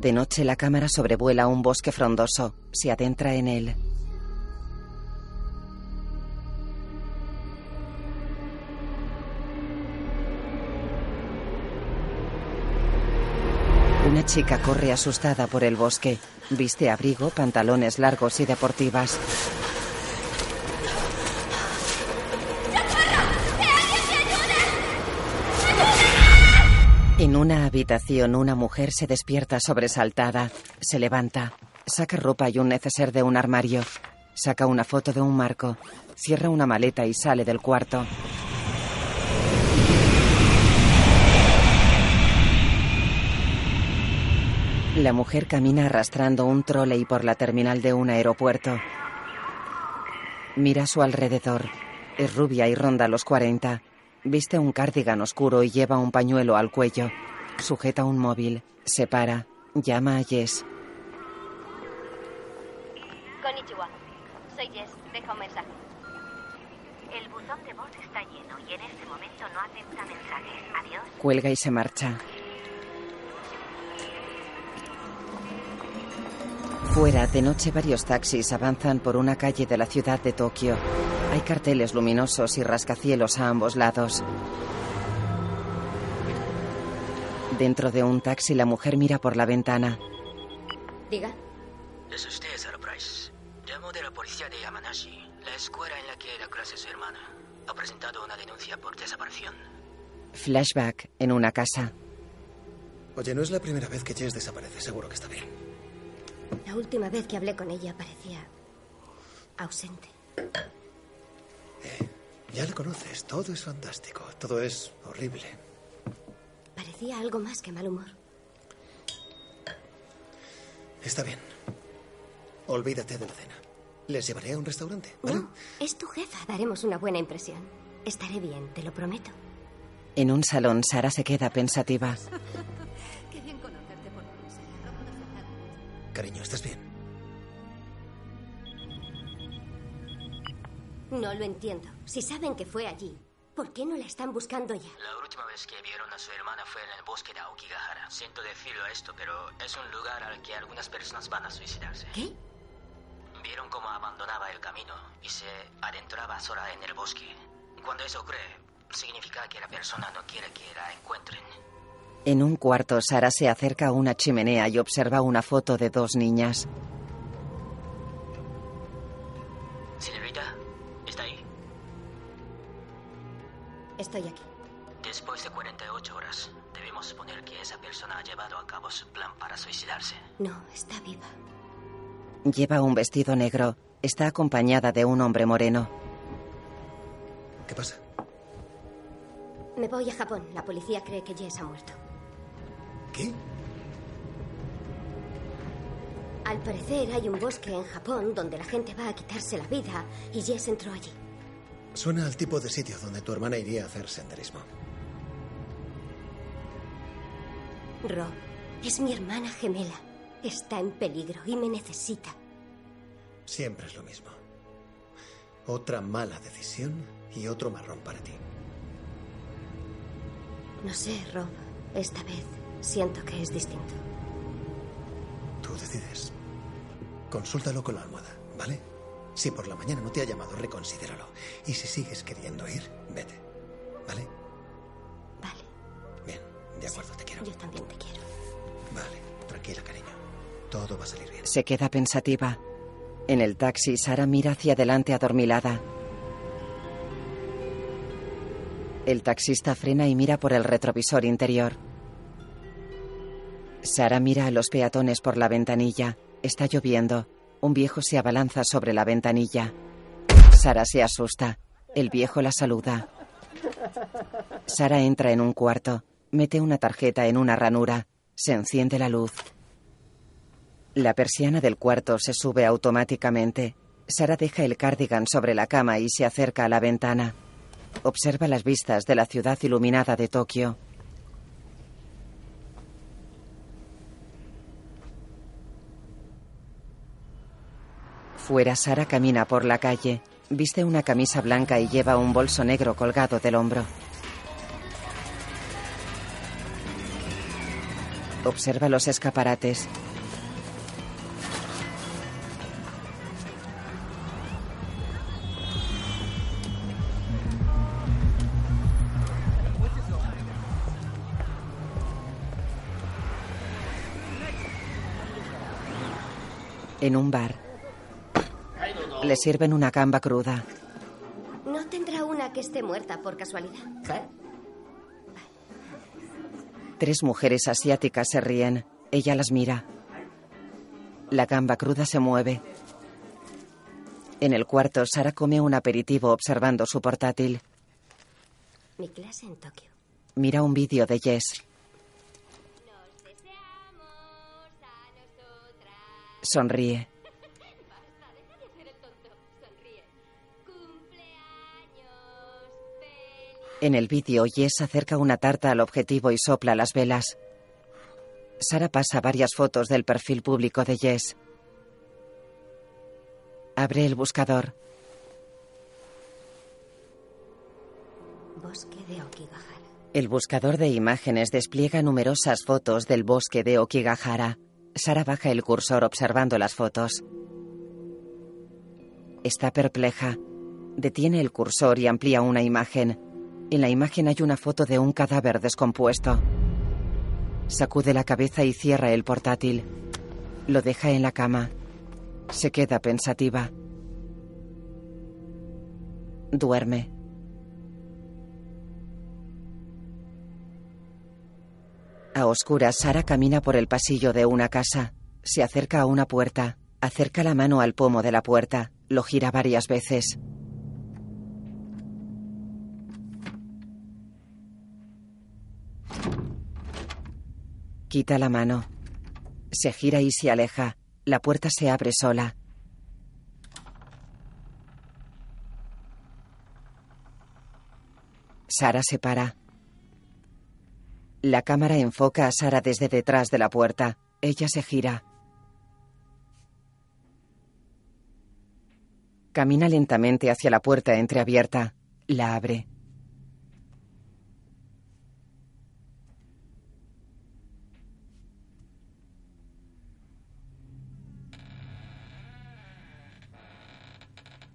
De noche la cámara sobrevuela un bosque frondoso. Se adentra en él. Una chica corre asustada por el bosque. Viste abrigo, pantalones largos y deportivas. Una habitación una mujer se despierta sobresaltada. Se levanta. Saca ropa y un neceser de un armario. Saca una foto de un marco. Cierra una maleta y sale del cuarto. La mujer camina arrastrando un trolley por la terminal de un aeropuerto. Mira a su alrededor. Es rubia y ronda los 40. Viste un cardigan oscuro y lleva un pañuelo al cuello. Sujeta un móvil. Se para. Llama a Jess. Konnichiwa. Soy Jess. Deja un mensaje. El buzón de voz está lleno y en este momento no acepta mensajes. Adiós. Cuelga y se marcha. Fuera, de noche, varios taxis avanzan por una calle de la ciudad de Tokio. Hay carteles luminosos y rascacielos a ambos lados. Dentro de un taxi, la mujer mira por la ventana. Diga. Es usted, Sarah Price. Llamo de la policía de Yamanashi, la escuela en la que da clase su hermana. Ha presentado una denuncia por desaparición. Flashback en una casa. Oye, no es la primera vez que Jess desaparece, seguro que está bien. La última vez que hablé con ella parecía ausente. Ya le conoces, todo es fantástico, todo es horrible. Parecía algo más que mal humor. Está bien. Olvídate de la cena. Les llevaré a un restaurante, ¿vale? No, es tu jefa. Daremos una buena impresión. Estaré bien, te lo prometo. En un salón, Sara se queda pensativa. Qué bien conocerte por Cariño, ¿estás bien? No lo entiendo. Si saben que fue allí, ¿por qué no la están buscando ya? La última vez que vieron a su hermana fue en el bosque de Aokigahara. Siento decirlo esto, pero es un lugar al que algunas personas van a suicidarse. ¿Qué? Vieron cómo abandonaba el camino y se adentraba sola en el bosque. Cuando eso ocurre, significa que la persona no quiere que la encuentren. En un cuarto, Sara se acerca a una chimenea y observa una foto de dos niñas. Estoy aquí. Después de 48 horas, debemos suponer que esa persona ha llevado a cabo su plan para suicidarse. No, está viva. Lleva un vestido negro. Está acompañada de un hombre moreno. ¿Qué pasa? Me voy a Japón. La policía cree que Jess ha muerto. ¿Qué? Al parecer hay un bosque en Japón donde la gente va a quitarse la vida y Jess entró allí. Suena al tipo de sitio donde tu hermana iría a hacer senderismo. Rob, es mi hermana gemela. Está en peligro y me necesita. Siempre es lo mismo. Otra mala decisión y otro marrón para ti. No sé, Rob. Esta vez siento que es distinto. Tú decides. Consúltalo con la almohada, ¿vale? Si por la mañana no te ha llamado, reconsidéralo. Y si sigues queriendo ir, vete. ¿Vale? Vale. Bien, de acuerdo, te quiero. Yo también te quiero. Vale, tranquila, cariño. Todo va a salir bien. Se queda pensativa. En el taxi, Sara mira hacia adelante adormilada. El taxista frena y mira por el retrovisor interior. Sara mira a los peatones por la ventanilla. Está lloviendo. Un viejo se abalanza sobre la ventanilla. Sara se asusta. El viejo la saluda. Sara entra en un cuarto. Mete una tarjeta en una ranura. Se enciende la luz. La persiana del cuarto se sube automáticamente. Sara deja el cardigan sobre la cama y se acerca a la ventana. Observa las vistas de la ciudad iluminada de Tokio. Fuera, Sara camina por la calle. Viste una camisa blanca y lleva un bolso negro colgado del hombro. Observa los escaparates. En un bar. Le sirven una gamba cruda. No tendrá una que esté muerta por casualidad. Tres mujeres asiáticas se ríen. Ella las mira. La gamba cruda se mueve. En el cuarto, Sara come un aperitivo observando su portátil. Mi clase en Tokio. Mira un vídeo de Jess. Sonríe. En el vídeo, Jess acerca una tarta al objetivo y sopla las velas. Sara pasa varias fotos del perfil público de Jess. Abre el buscador. Bosque de Okigahara. El buscador de imágenes despliega numerosas fotos del bosque de Okigahara. Sara baja el cursor observando las fotos. Está perpleja. Detiene el cursor y amplía una imagen. En la imagen hay una foto de un cadáver descompuesto. Sacude la cabeza y cierra el portátil. Lo deja en la cama. Se queda pensativa. Duerme. A oscuras, Sara camina por el pasillo de una casa. Se acerca a una puerta. Acerca la mano al pomo de la puerta. Lo gira varias veces. Quita la mano. Se gira y se aleja. La puerta se abre sola. Sara se para. La cámara enfoca a Sara desde detrás de la puerta. Ella se gira. Camina lentamente hacia la puerta entreabierta. La abre.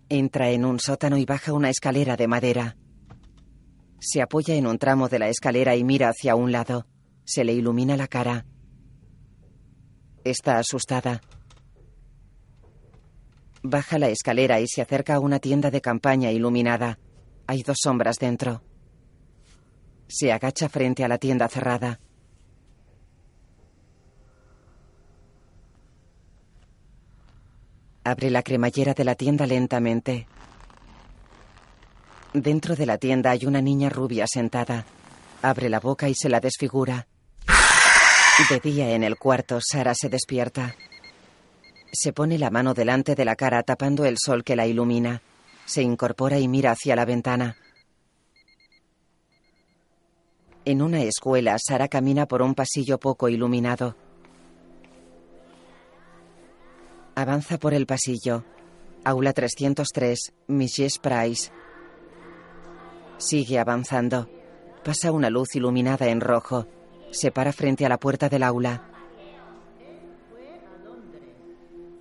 Entra en un sótano y baja una escalera de madera. Se apoya en un tramo de la escalera y mira hacia un lado. Se le ilumina la cara. Está asustada. Baja la escalera y se acerca a una tienda de campaña iluminada. Hay dos sombras dentro. Se agacha frente a la tienda cerrada. Abre la cremallera de la tienda lentamente. Dentro de la tienda hay una niña rubia sentada. Abre la boca y se la desfigura. De día en el cuarto, Sara se despierta. Se pone la mano delante de la cara tapando el sol que la ilumina. Se incorpora y mira hacia la ventana. En una escuela, Sara camina por un pasillo poco iluminado. Avanza por el pasillo. Aula 303, Miss Price. Sigue avanzando. Pasa una luz iluminada en rojo. Se para frente a la puerta del aula.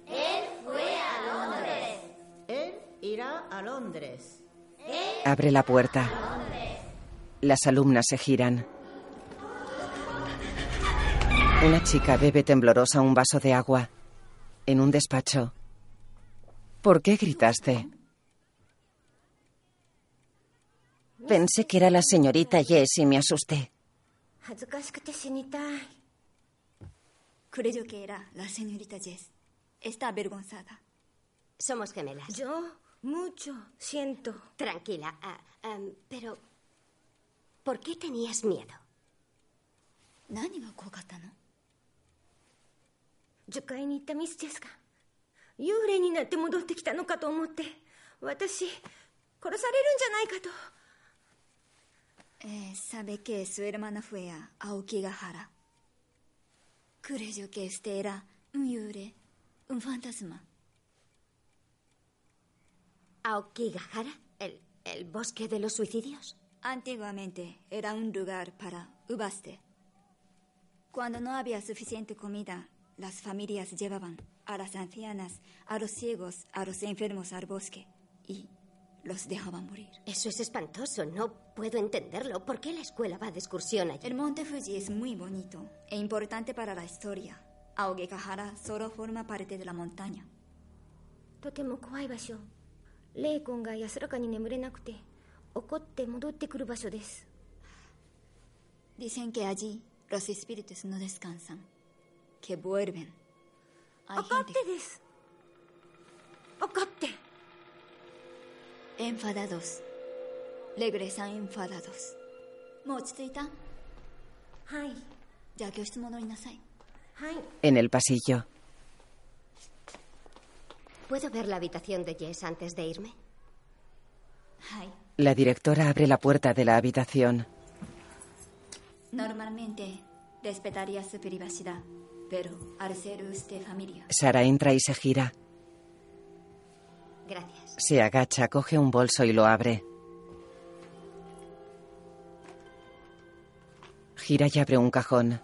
Él fue a Londres. Él irá a Londres. Abre la puerta. Las alumnas se giran. Una chica bebe temblorosa un vaso de agua en un despacho. ¿Por qué gritaste? Pensé que era la señorita Jess y me asusté. Creyó que era la señorita Jess. Está avergonzada. Somos gemelas. Yo mucho siento. Tranquila, ah, em, pero ¿por qué tenías miedo? ¿Qué 10階に行ったミスチェスが、幽霊になって戻ってきたのかと思って、私、殺されるんじゃないかと。えー、sabe que su hermana fue a Aokigahara. Creyó que este era un yure, un fantasma. ¿Aokigahara? ¿El, ¿El bosque de los suicidios? Antiguamente era un lugar para ubaste. Cuando no había suficiente comida, las familias llevaban a las ancianas, a los ciegos, a los enfermos al bosque y los dejaban morir. Eso es espantoso. No puedo entenderlo. ¿Por qué la escuela va de excursión allí? El monte Fuji es muy bonito e importante para la historia. Aokigahara solo forma parte de la montaña. とても怖い場所霊魂が安らかに眠れなくて怒って戻ってくる場所です Dicen que allí los espíritus no descansan, que vuelven. Hay gente... Enfadados. Regresan enfadados. ¿Mochitsuita? Hai. Ya que os modorinasai. Hai. En el pasillo. ¿Puedo ver la habitación de Jess antes de irme? Hai. La directora abre la puerta de la habitación. Normalmente respetaría su privacidad pero al ser usted familia, Sara entra y se gira. Gracias. Se agacha, coge un bolso y lo abre. Gira y abre un cajón.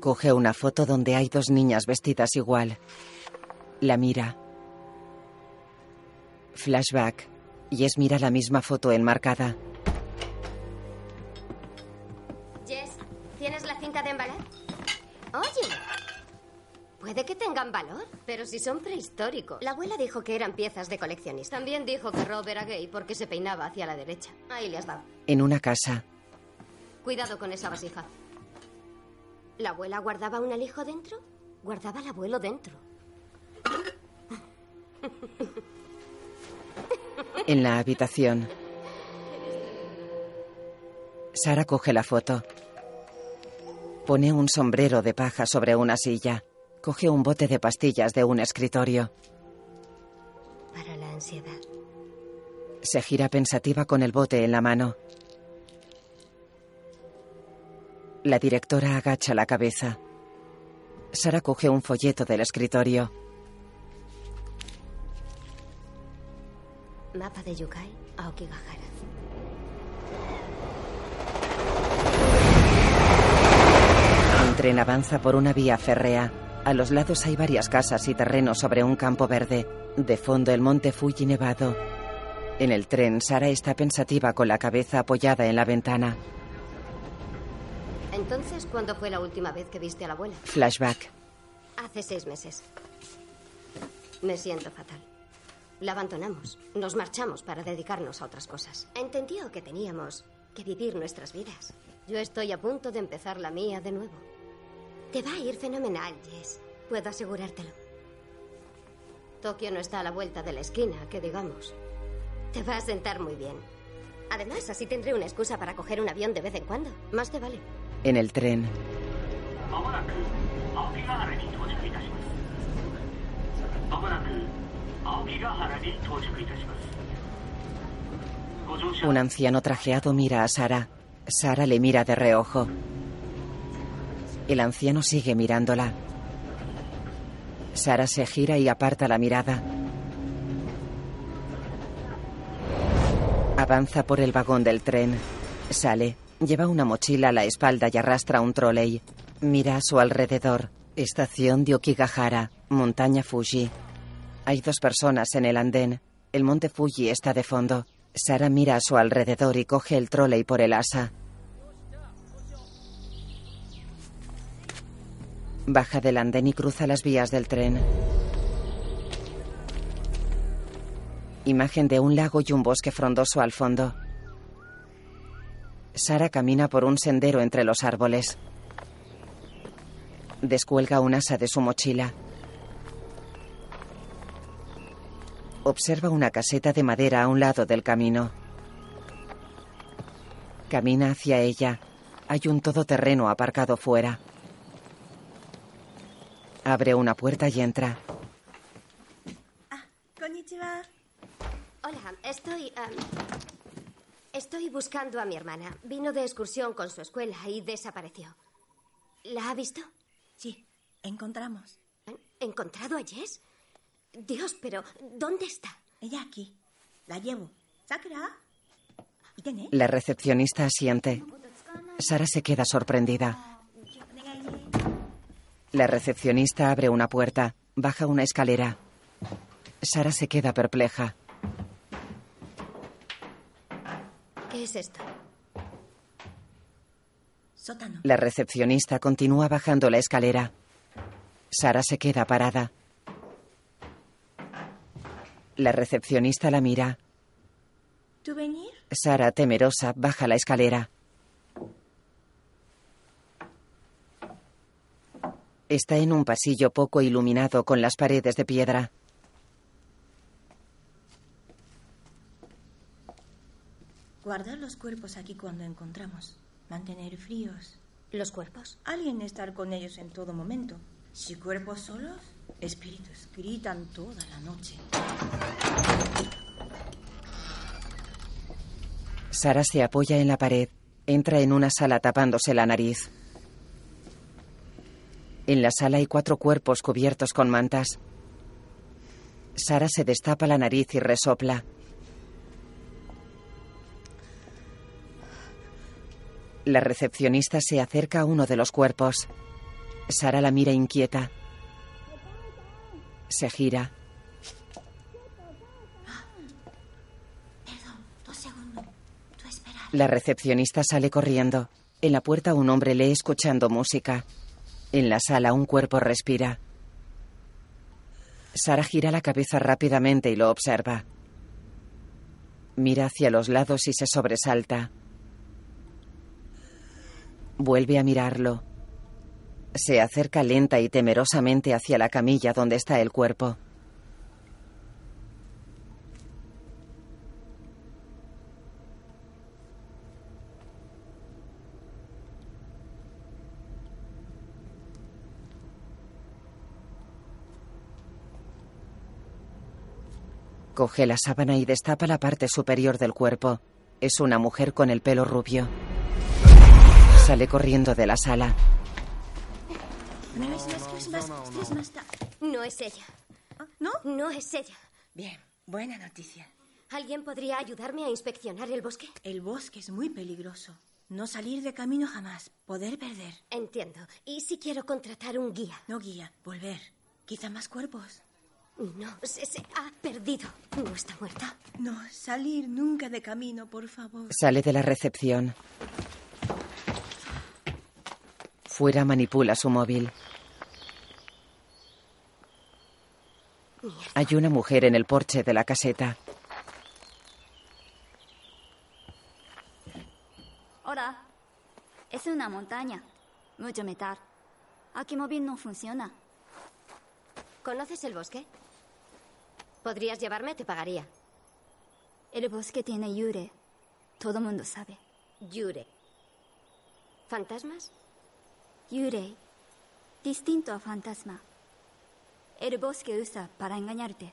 Coge una foto donde hay dos niñas vestidas igual. La mira. Flashback. Jess mira la misma foto enmarcada. Tengan valor, pero si son prehistóricos. La abuela dijo que eran piezas de coleccionista. También dijo que Rob era gay porque se peinaba hacia la derecha. Ahí le has dado. En una casa. Cuidado con esa vasija. ¿La abuela guardaba un alijo dentro? Guardaba al abuelo dentro. En la habitación. Sara coge la foto. Pone un sombrero de paja sobre una silla. Coge un bote de pastillas de un escritorio. Para la ansiedad. Se gira pensativa con el bote en la mano. La directora agacha la cabeza. Sara coge un folleto del escritorio. Mapa de Yukai a Okigahara. Un tren avanza por una vía férrea. A los lados hay varias casas y terrenos sobre un campo verde. De fondo el monte Fuji nevado. En el tren, Sara está pensativa con la cabeza apoyada en la ventana. Entonces, ¿cuándo fue la última vez que viste a la abuela? Flashback. Hace seis meses. Me siento fatal. La abandonamos. Nos marchamos para dedicarnos a otras cosas. Entendió que teníamos que vivir nuestras vidas. Yo estoy a punto de empezar la mía de nuevo. Te va a ir fenomenal, Jess. Puedo asegurártelo. Tokio no está a la vuelta de la esquina, que digamos. Te va a sentar muy bien. Además, así tendré una excusa para coger un avión de vez en cuando. Más te vale. En el tren. Un anciano trajeado mira a Sara. Sara le mira de reojo. El anciano sigue mirándola. Sara se gira y aparta la mirada. Avanza por el vagón del tren. Sale. Lleva una mochila a la espalda y arrastra un trolley. Mira a su alrededor. Estación de Okigahara, montaña Fuji. Hay dos personas en el andén. El monte Fuji está de fondo. Sara mira a su alrededor y coge el trolley por el asa. Baja del andén y cruza las vías del tren. Imagen de un lago y un bosque frondoso al fondo. Sara camina por un sendero entre los árboles. Descuelga un asa de su mochila. Observa una caseta de madera a un lado del camino. Camina hacia ella. Hay un todoterreno aparcado fuera. Abre una puerta y entra. Ah, konnichiwa. Hola, estoy... Em, estoy buscando a mi hermana. Vino de excursión con su escuela y desapareció. ¿La ha visto? Sí, encontramos. ¿Encontrado a Jess? Dios, pero ¿dónde está? Ella aquí. La llevo. ¿Sakura? La recepcionista asiente. Sara se queda sorprendida. La recepcionista abre una puerta, baja una escalera. Sara se queda perpleja. ¿Qué es esto? Sótano. La recepcionista continúa bajando la escalera. Sara se queda parada. La recepcionista la mira. ¿Tú venir? Sara, temerosa, baja la escalera. Está en un pasillo poco iluminado con las paredes de piedra. Guardar los cuerpos aquí cuando encontramos. Mantener fríos. ¿Los cuerpos? Alguien estar con ellos en todo momento. Si cuerpos solos, espíritus gritan toda la noche. Sara se apoya en la pared. Entra en una sala tapándose la nariz. En la sala hay cuatro cuerpos cubiertos con mantas. Sara se destapa la nariz y resopla. La recepcionista se acerca a uno de los cuerpos. Sara la mira inquieta. Se gira. Perdón, dos segundos. Tú espera. La recepcionista sale corriendo. En la puerta un hombre lee escuchando música. En la sala un cuerpo respira. Sara gira la cabeza rápidamente y lo observa. Mira hacia los lados y se sobresalta. Vuelve a mirarlo. Se acerca lenta y temerosamente hacia la camilla donde está el cuerpo. Coge la sábana y destapa la parte superior del cuerpo. Es una mujer con el pelo rubio. Sale corriendo de la sala. No es más, no es más, no es más. ta- No es ella. ¿No? No es ella. Bien, buena noticia. ¿Alguien podría ayudarme a inspeccionar el bosque? El bosque es muy peligroso. No salir de camino jamás. Poder perder. Entiendo. ¿Y si quiero contratar un guía? No guía, volver. Quizá más cuerpos. No, se, se ha perdido. No está muerta. No, salir nunca de camino, por favor. Sale de la recepción. Fuera manipula su móvil. Hay una mujer en el porche de la caseta. Hola. Es una montaña. Mucho metal. Aquí móvil no funciona. ¿Conoces el bosque? ¿Podrías llevarme? Te pagaría. El bosque tiene yure. Todo mundo sabe. Yure. ¿Fantasmas? Yurei. Distinto a fantasma. El bosque usa para engañarte.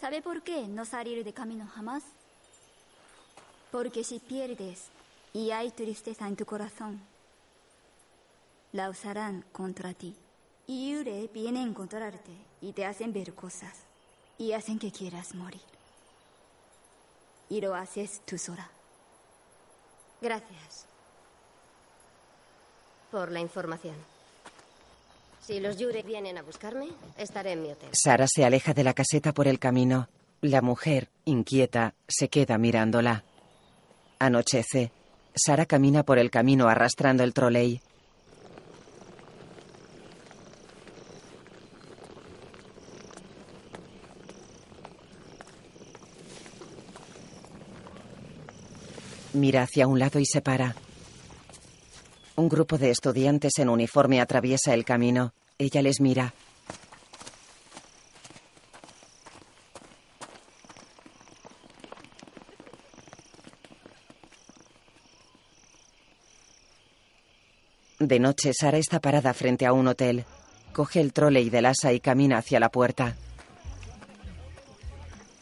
¿Sabe por qué no salir de camino jamás? Porque si pierdes y hay tristeza en tu corazón, la usarán contra ti. Y Yurei viene a encontrarte y te hacen ver cosas y hacen que quieras morir. Y lo haces tú sola. Gracias. Por la información. Si los Yure vienen a buscarme, estaré en mi hotel. Sara se aleja de la caseta por el camino. La mujer, inquieta, se queda mirándola. Anochece. Sara camina por el camino arrastrando el troley. Mira hacia un lado y se para. Un grupo de estudiantes en uniforme atraviesa el camino. Ella les mira. De noche, Sara está parada frente a un hotel. Coge el troley del asa y camina hacia la puerta.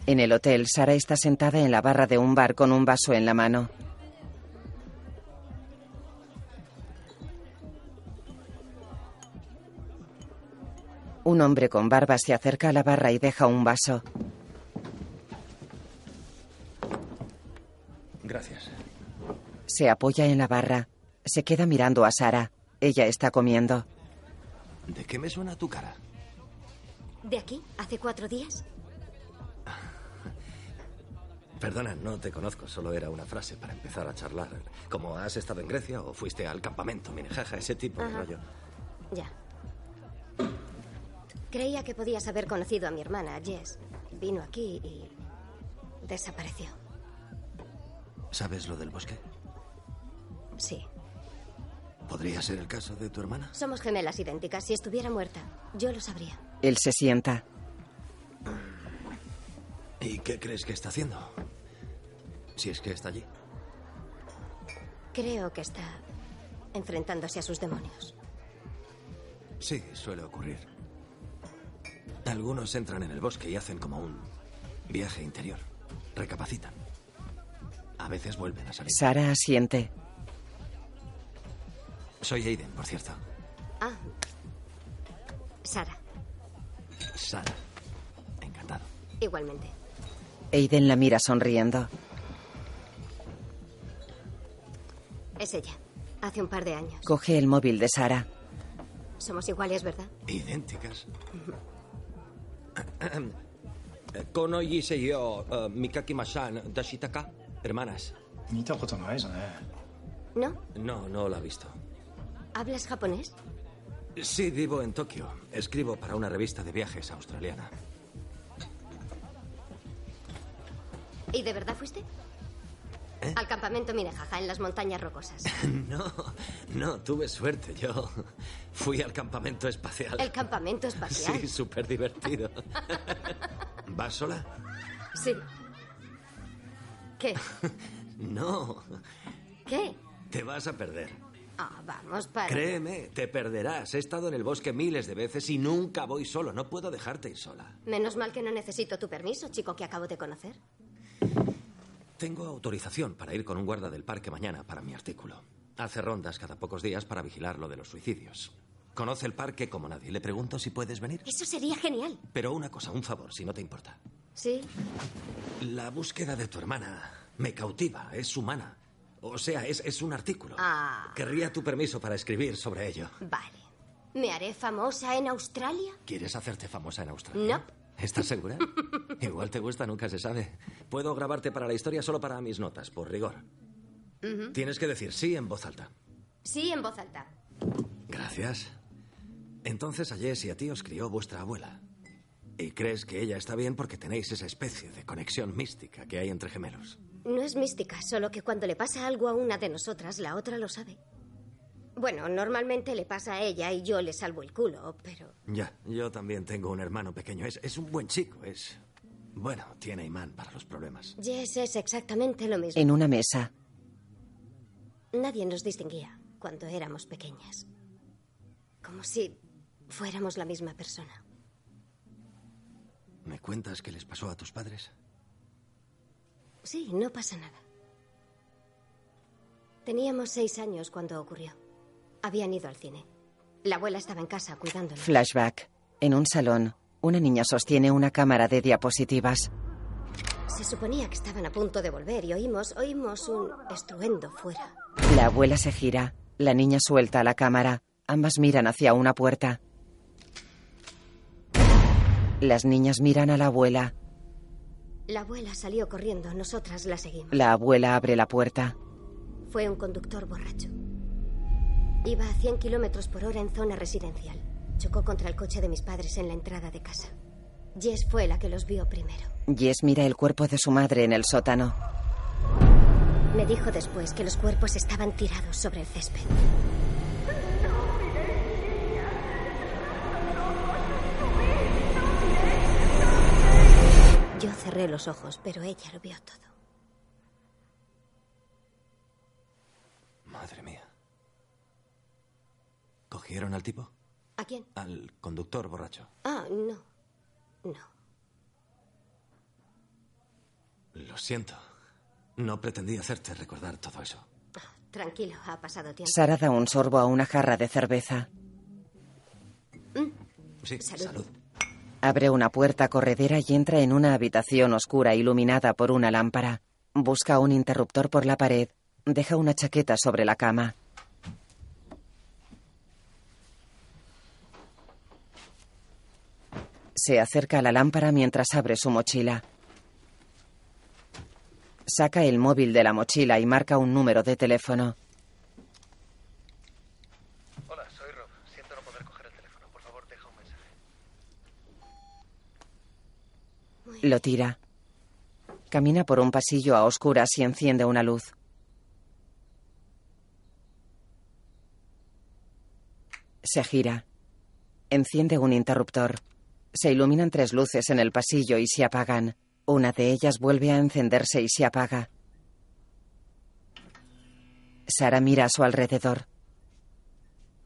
En el hotel, Sara está sentada en la barra de un bar con un vaso en la mano. Un hombre con barba se acerca a la barra y deja un vaso. Gracias. Se apoya en la barra. Se queda mirando a Sara. Ella está comiendo. ¿De qué me suena tu cara? ¿De aquí? ¿Hace cuatro días? Perdona, no te conozco, solo era una frase para empezar a charlar. Como has estado en Grecia o fuiste al campamento, Minejaja, ese tipo de rollo. Ya. Creía que podías haber conocido a mi hermana, Jess. Vino aquí y desapareció. ¿Sabes lo del bosque? Sí. ¿Podría ser el caso de tu hermana? Somos gemelas idénticas. Si estuviera muerta, yo lo sabría. Él se sienta. ¿Y qué crees que está haciendo? Si es que está allí. Creo que está enfrentándose a sus demonios. Sí, suele ocurrir. Algunos entran en el bosque y hacen como un viaje interior. Recapacitan. A veces vuelven a salir. Sara asiente. Soy Aiden, por cierto. Ah. Sara, Sara. Encantado. igualmente. Aiden la mira sonriendo. Es ella. Hace un par de años. Coge el móvil de Sara. Somos iguales, ¿verdad? Idénticas. Kono y yo, Mikaki Masan, Dashitaka, hermanas. ¿No? No, no la he visto. ¿Hablas japonés? Sí, vivo en Tokio. Escribo para una revista de viajes australiana. ¿Y de verdad fuiste? ¿Eh? Al campamento Minejaja, en las montañas rocosas. No, no, tuve suerte. Yo fui al campamento espacial. El campamento espacial. Sí, súper divertido. ¿Vas sola? Sí. ¿Qué? No, ¿Qué? te vas a perder. Ah, vamos, para. Créeme, te perderás. He estado en el bosque miles de veces y nunca voy solo. No puedo dejarte ir sola. Menos mal que no necesito tu permiso, chico que acabo de conocer. Tengo autorización para ir con un guarda del parque mañana para mi artículo. Hace rondas cada pocos días para vigilar lo de los suicidios. Conoce el parque como nadie. Le pregunto si puedes venir. Eso sería genial. Pero una cosa, un favor, si no te importa. Sí. La búsqueda de tu hermana me cautiva, es humana. O sea, es, es un artículo. Ah, Querría tu permiso para escribir sobre ello. vale. ¿Me haré famosa en Australia? ¿Quieres hacerte famosa en Australia? No. ¿Estás segura? Igual te gusta, nunca se sabe. Puedo grabarte para la historia solo para mis notas, por rigor. Tienes que decir sí en voz alta. Sí, en voz alta. Gracias. Entonces a Jess y a ti os crió vuestra abuela. Y crees que ella está bien porque tenéis esa especie de conexión mística que hay entre gemelos. No es mística, solo que cuando le pasa algo a una de nosotras, la otra lo sabe. Bueno, normalmente le pasa a ella y yo le salvo el culo, pero... Ya, yo también tengo un hermano pequeño. Es, es un buen chico, es... Bueno, tiene imán para los problemas. Jess es exactamente lo mismo. En una mesa. Nadie nos distinguía cuando éramos pequeñas. Como si fuéramos la misma persona. ¿Me cuentas qué les pasó a tus padres? Sí, no pasa nada. Teníamos seis años cuando ocurrió. Habían ido al cine. La abuela estaba en casa cuidándonos. Flashback. En un salón, una niña sostiene una cámara de diapositivas. Se suponía que estaban a punto de volver y oímos, oímos un estruendo fuera. La abuela se gira. La niña suelta la cámara. Ambas miran hacia una puerta. Las niñas miran a la abuela. La abuela salió corriendo, nosotras la seguimos. La abuela abre la puerta. Fue un conductor borracho. Iba a 100 kilómetros por hora en zona residencial. Chocó contra el coche de mis padres en la entrada de casa. Jess fue la que los vio primero. Jess mira el cuerpo de su madre en el sótano. Me dijo después que los cuerpos estaban tirados sobre el césped. Yo cerré los ojos, pero ella lo vio todo. Madre mía. ¿Cogieron al tipo? ¿A quién? Al conductor borracho. Ah, no. No. Lo siento. No pretendí hacerte recordar todo eso. Tranquilo, ha pasado tiempo. Sara da un sorbo a una jarra de cerveza. Sí, salud. Abre una puerta corredera y entra en una habitación oscura iluminada por una lámpara. Busca un interruptor por la pared. Deja una chaqueta sobre la cama. Se acerca a la lámpara mientras abre su mochila. Saca el móvil de la mochila y marca un número de teléfono. Hola, soy Rob. Siento no poder coger el teléfono. Por favor, deja un mensaje. Lo tira. Camina por un pasillo a oscuras y enciende una luz. Se gira. Enciende un interruptor. Se iluminan tres luces en el pasillo y se apagan. Una de ellas vuelve a encenderse y se apaga. Sara mira a su alrededor.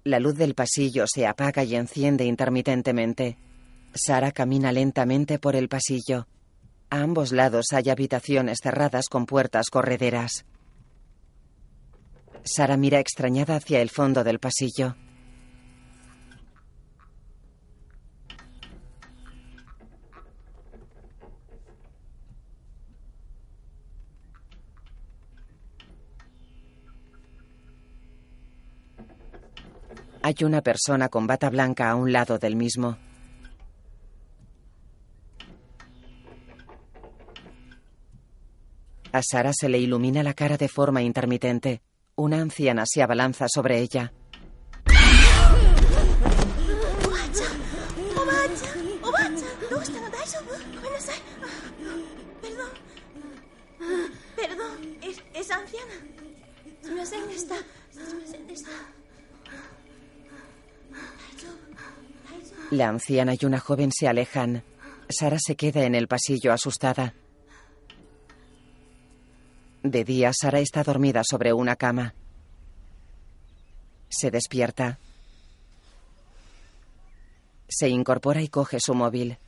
La luz del pasillo se apaga y enciende intermitentemente. Sara camina lentamente por el pasillo. A ambos lados hay habitaciones cerradas con puertas correderas. Sara mira extrañada hacia el fondo del pasillo. Hay una persona con bata blanca a un lado del mismo. A Sara se le ilumina la cara de forma intermitente. Una anciana se abalanza sobre ella. Perdón. Perdón, es, es anciana. está. La anciana y una joven se alejan. Sara se queda en el pasillo asustada. De día, Sara está dormida sobre una cama. Se despierta. Se incorpora y coge su móvil.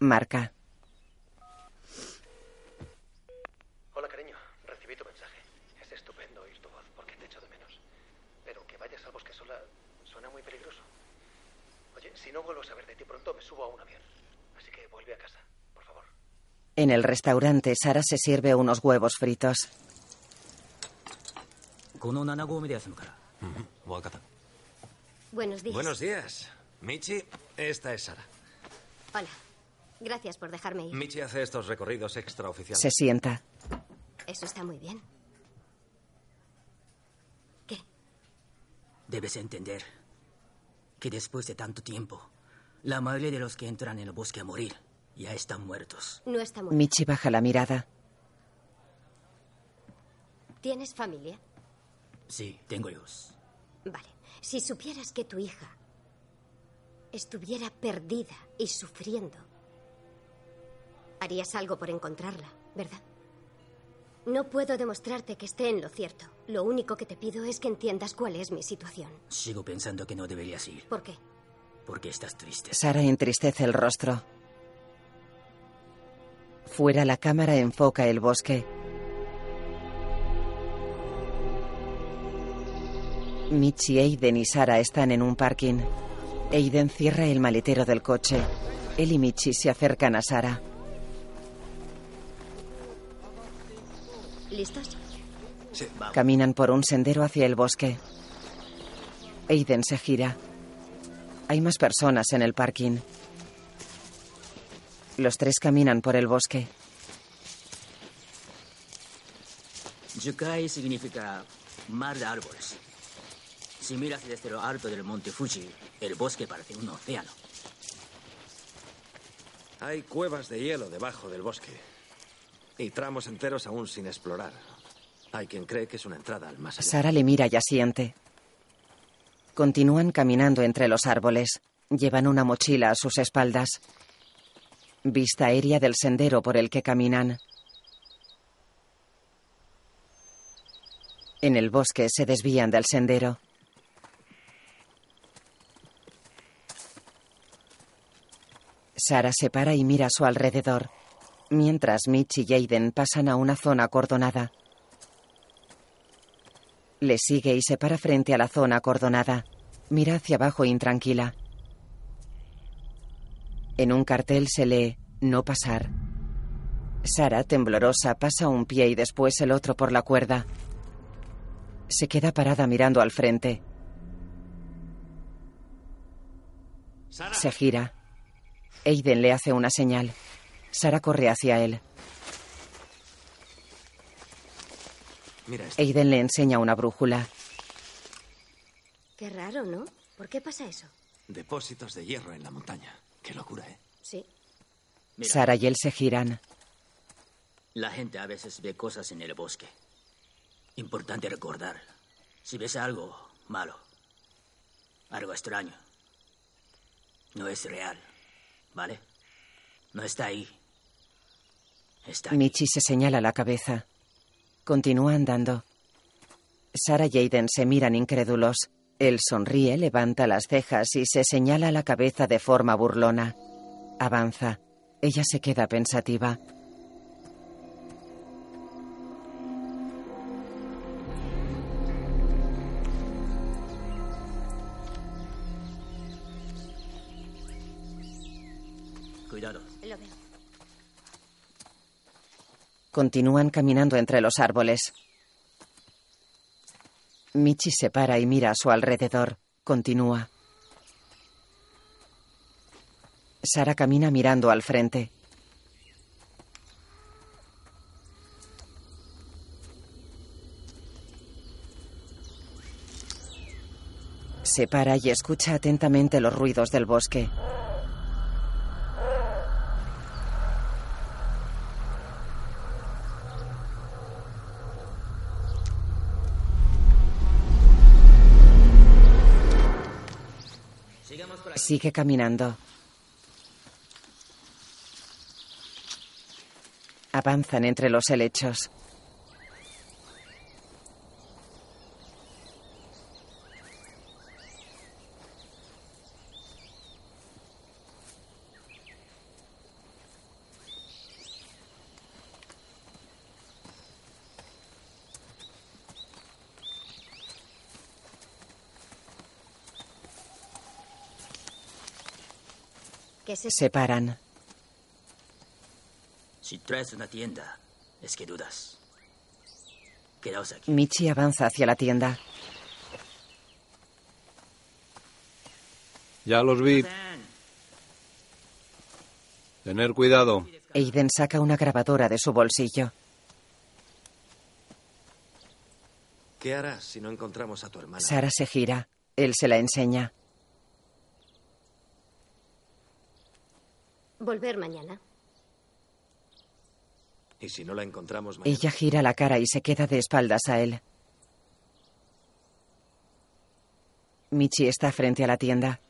Marca. Hola, cariño. Recibí tu mensaje. Es estupendo oír tu voz porque te echo de menos. Pero que vayas al bosque sola suena muy peligroso. Oye, si no vuelvo a saber de ti pronto, me subo a un avión. Así que vuelve a casa, por favor. En el restaurante, Sara se sirve unos huevos fritos. Buenos días. Buenos días. Michi, esta es Sara. Hola. Gracias por dejarme ir. Michi hace estos recorridos extraoficiales. Se sienta. Eso está muy bien. ¿Qué? Debes entender que después de tanto tiempo, la mayoría de los que entran en el bosque a morir ya están muertos. No está muy Michi baja la mirada. ¿Tienes familia? Sí, tengo hijos. Vale. Si supieras que tu hija estuviera perdida y sufriendo, harías algo por encontrarla, ¿verdad? No puedo demostrarte que esté en lo cierto. Lo único que te pido es que entiendas cuál es mi situación. Sigo pensando que no deberías ir. ¿Por qué? Porque estás triste. Sara entristece el rostro. Fuera la cámara enfoca el bosque. Michi, Aiden y Sara están en un parking. Aiden cierra el maletero del coche. Él y Michi se acercan a Sara. ¿Listos? Sí, Caminan por un sendero hacia el bosque. Aiden se gira. Hay más personas en el parking. Los tres caminan por el bosque. Yukai significa mar de árboles. Si miras desde lo alto del monte Fuji, el bosque parece un océano. Hay cuevas de hielo debajo del bosque. Y tramos enteros aún sin explorar. Hay quien cree que es una entrada al más. Sara le mira y asiente. Continúan caminando entre los árboles. Llevan una mochila a sus espaldas. Vista aérea del sendero por el que caminan. En el bosque se desvían del sendero. Sara se para y mira a su alrededor, mientras Mitch y Jaden pasan a una zona acordonada. Le sigue y se para frente a la zona acordonada. Mira hacia abajo intranquila. En un cartel se lee No pasar. Sara, temblorosa, pasa un pie y después el otro por la cuerda. Se queda parada mirando al frente. Se gira. Aiden le hace una señal. Sara corre hacia él. Mira esto. Aiden le enseña una brújula. Qué raro, ¿no? ¿Por qué pasa eso? Depósitos de hierro en la montaña. Qué locura, ¿eh? Sí. Mira, Sara y él se giran. la gente a veces ve cosas en el bosque. Importante recordar. Si ves algo malo, algo extraño, no es real, ¿vale? No está ahí. Michi se señala la cabeza. Continúa andando. Sara y Aiden se miran incrédulos. Él sonríe, levanta las cejas y se señala la cabeza de forma burlona. Avanza. Ella se queda pensativa. Continúan caminando entre los árboles. Michi se para y mira a su alrededor. Continúa. Sara camina mirando al frente. Se para y escucha atentamente los ruidos del bosque. Sigamos por aquí. Sigue caminando. Avanzan entre los helechos. Se paran. Si traes una tienda, es que dudas. Quedaos aquí. Michi avanza hacia la tienda. Ya los vi. Tener cuidado. Aiden saca una grabadora de su bolsillo. ¿Qué harás si no encontramos a tu hermana? Sara se gira. Él se la enseña. Volver mañana. ¿Y si no la encontramos mañana? Ella gira la cara y se queda de espaldas a él. Michi está frente a la tienda.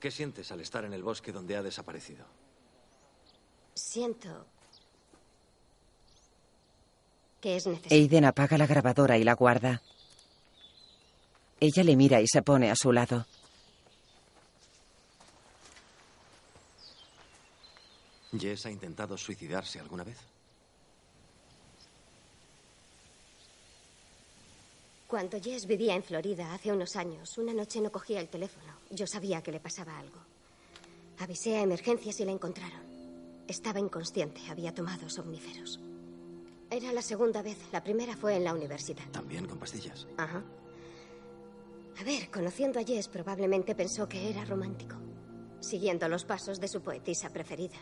¿Qué sientes al estar en el bosque donde ha desaparecido? Siento que es necesario. Aiden apaga la grabadora y la guarda. Ella le mira y se pone a su lado. ¿Jess ha intentado suicidarse alguna vez? Cuando Jess vivía en Florida hace unos años, una noche no cogía el teléfono. Yo sabía que le pasaba algo. Avisé a emergencias y la encontraron. Estaba inconsciente, había tomado somníferos. Era la segunda vez, la primera fue en la universidad. También con pastillas. Ajá. A ver, conociendo a Jess, probablemente pensó que era romántico, siguiendo los pasos de su poetisa preferida.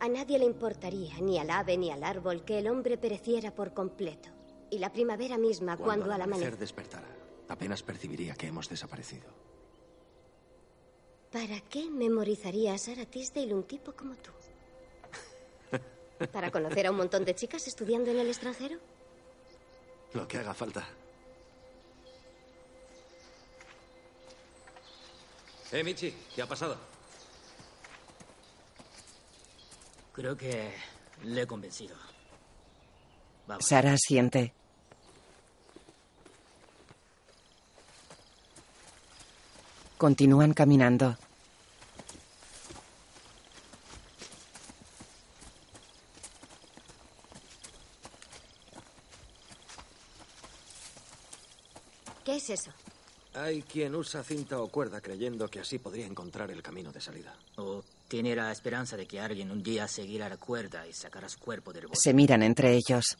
A nadie le importaría, ni al ave ni al árbol, que el hombre pereciera por completo. Y la primavera misma, cuando, al amanecer amanecer... despertara, apenas percibiría que hemos desaparecido. ¿Para qué memorizaría a Sarah Tisdale un tipo como tú? ¿Para conocer a un montón de chicas estudiando en el extranjero? Lo que haga falta. Eh, Michi, ¿qué ha pasado? Creo que le he convencido. Vamos. Sara asiente. Continúan caminando. ¿Qué es eso? Hay quien usa cinta o cuerda creyendo que así podría encontrar el camino de salida. O tiene la esperanza de que alguien un día seguirá la cuerda y sacará su cuerpo del bosque. Se miran entre ellos.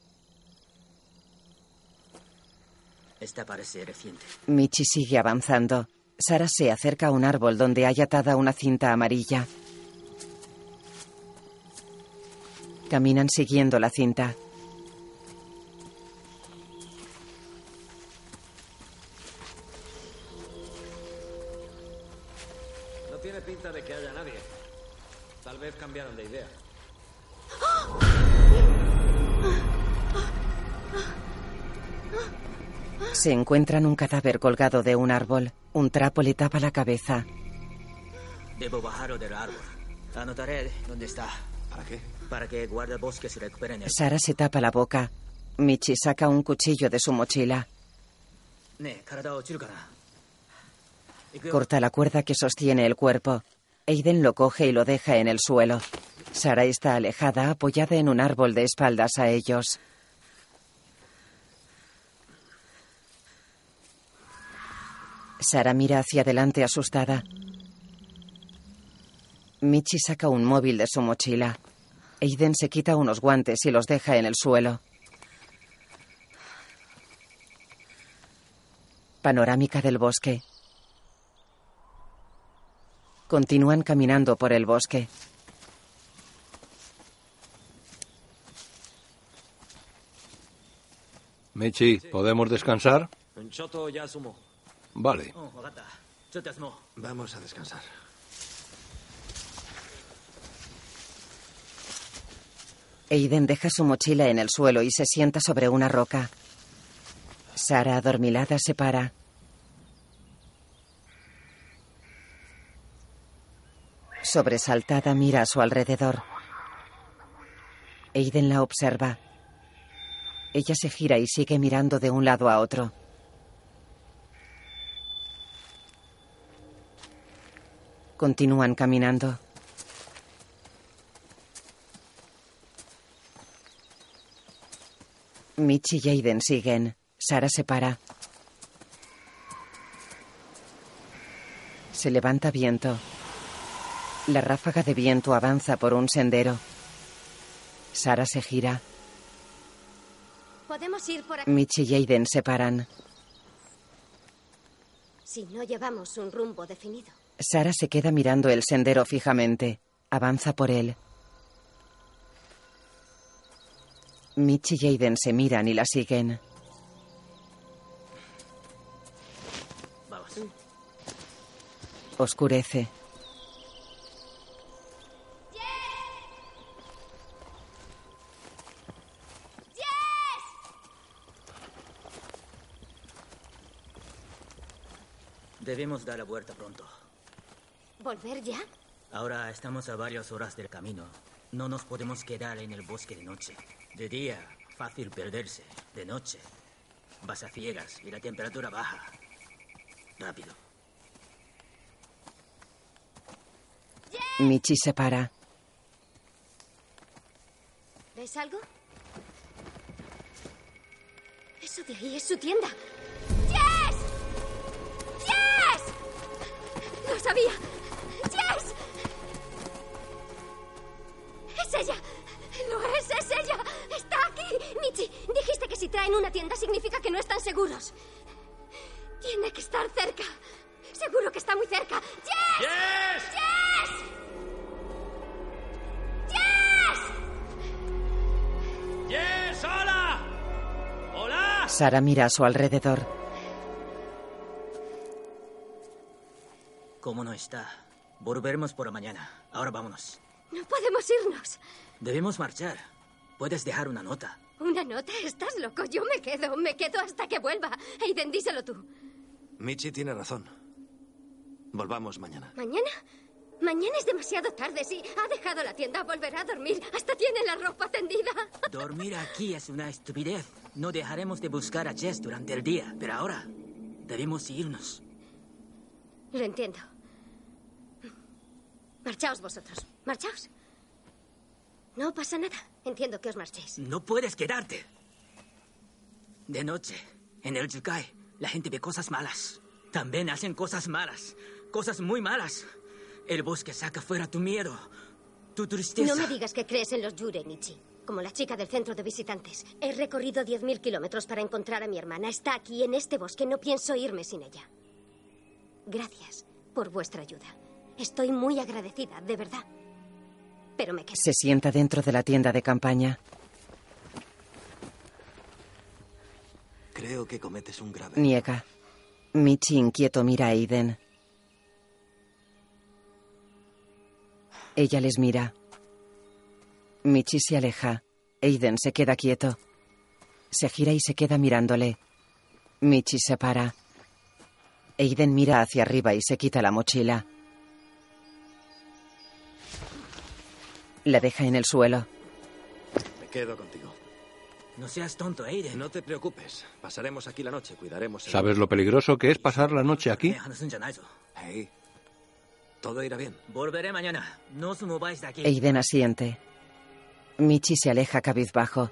Esta parece reciente. Michi sigue avanzando. Sara se acerca a un árbol donde hay atada una cinta amarilla. Caminan siguiendo la cinta. vez cambiaron de idea. Se encuentran un cadáver colgado de un árbol. Un trapo le tapa la cabeza. Debo bajarlo del árbol. Anotaré dónde está. ¿Para qué? Para que guardabosques se recuperen. El... Sara se tapa la boca. Michi saca un cuchillo de su mochila. Corta la cuerda que sostiene el cuerpo. Aiden lo coge y lo deja en el suelo. Sara está alejada, apoyada en un árbol de espaldas a ellos. Sara mira hacia adelante asustada. Michi saca un móvil de su mochila. Aiden se quita unos guantes y los deja en el suelo. Panorámica del bosque. Continúan caminando por el bosque. Michi, ¿podemos descansar? Vale. Vamos a descansar. Aiden deja su mochila en el suelo y se sienta sobre una roca. Sara, adormilada, se para. Sobresaltada, mira a su alrededor. Aiden la observa. Ella se gira y sigue mirando de un lado a otro. Continúan caminando. Mitch y Aiden siguen. Sara se para. Se levanta viento. La ráfaga de viento avanza por un sendero. Sara se gira. Podemos ir por aquí. Mitch y Aiden se paran. Si no llevamos un rumbo definido. Sara se queda mirando el sendero fijamente. Avanza por él. Mitch y Aiden se miran y la siguen. Vamos. Oscurece. Debemos dar la vuelta pronto. ¿Volver ya? Ahora estamos a varias horas del camino. No nos podemos quedar en el bosque de noche. De día, fácil perderse. De noche, vas a ciegas y la temperatura baja. Rápido. Michi se para. ¿Ves algo? Eso de ahí es su tienda. ¡Lo sabía! ¡Jess! ¡Es ella! ¡Lo es! ¡Es ella! ¡Está aquí! Michi, dijiste que si traen una tienda significa que no están seguros. Tiene que estar cerca. Seguro que está muy cerca. ¡Jess! ¡Jess! ¡Jess! ¡Jess! ¡Yes! ¡Hola! ¡Hola! Sara mira a su alrededor. ¿Cómo no está? Volveremos por la mañana. Ahora vámonos. No podemos irnos. Debemos marchar. Puedes dejar una nota. ¿Una nota? ¿Estás loco? Yo me quedo. Me quedo hasta que vuelva. Aiden, díselo tú. Michi tiene razón. Volvamos mañana. ¿Mañana? Mañana es demasiado tarde. Sí, ha dejado la tienda. Volverá a dormir. Hasta tiene la ropa tendida. Dormir aquí es una estupidez. No dejaremos de buscar a Jess durante el día, pero ahora debemos irnos. Lo entiendo. Marchaos vosotros. Marchaos. No pasa nada. Entiendo que os marchéis. No puedes quedarte. De noche, en el Yukai, la gente ve cosas malas. También hacen cosas malas. Cosas muy malas. El bosque saca fuera tu miedo, tu tristeza. No me digas que crees en los Yurei, Michi. como la chica del centro de visitantes. He recorrido 10.000 kilómetros para encontrar a mi hermana. Está aquí en este bosque. No pienso irme sin ella. Gracias por vuestra ayuda. Estoy muy agradecida, de verdad. Pero me quedo. Se sienta dentro de la tienda de campaña. Creo que cometes un grave. Niega. Michi inquieto mira a Aiden. Ella les mira. Michi se aleja. Aiden se queda quieto. Se gira y se queda mirándole. Michi se para. Aiden mira hacia arriba y se quita la mochila. La deja en el suelo. Me quedo contigo. No seas tonto, Aiden. No te preocupes. Pasaremos aquí la noche. Cuidaremos. el- ¿Sabes lo peligroso que es pasar la noche aquí? Hey, todo irá bien. Volveré mañana. No os mováis de aquí. Aiden asiente. Michi se aleja cabizbajo.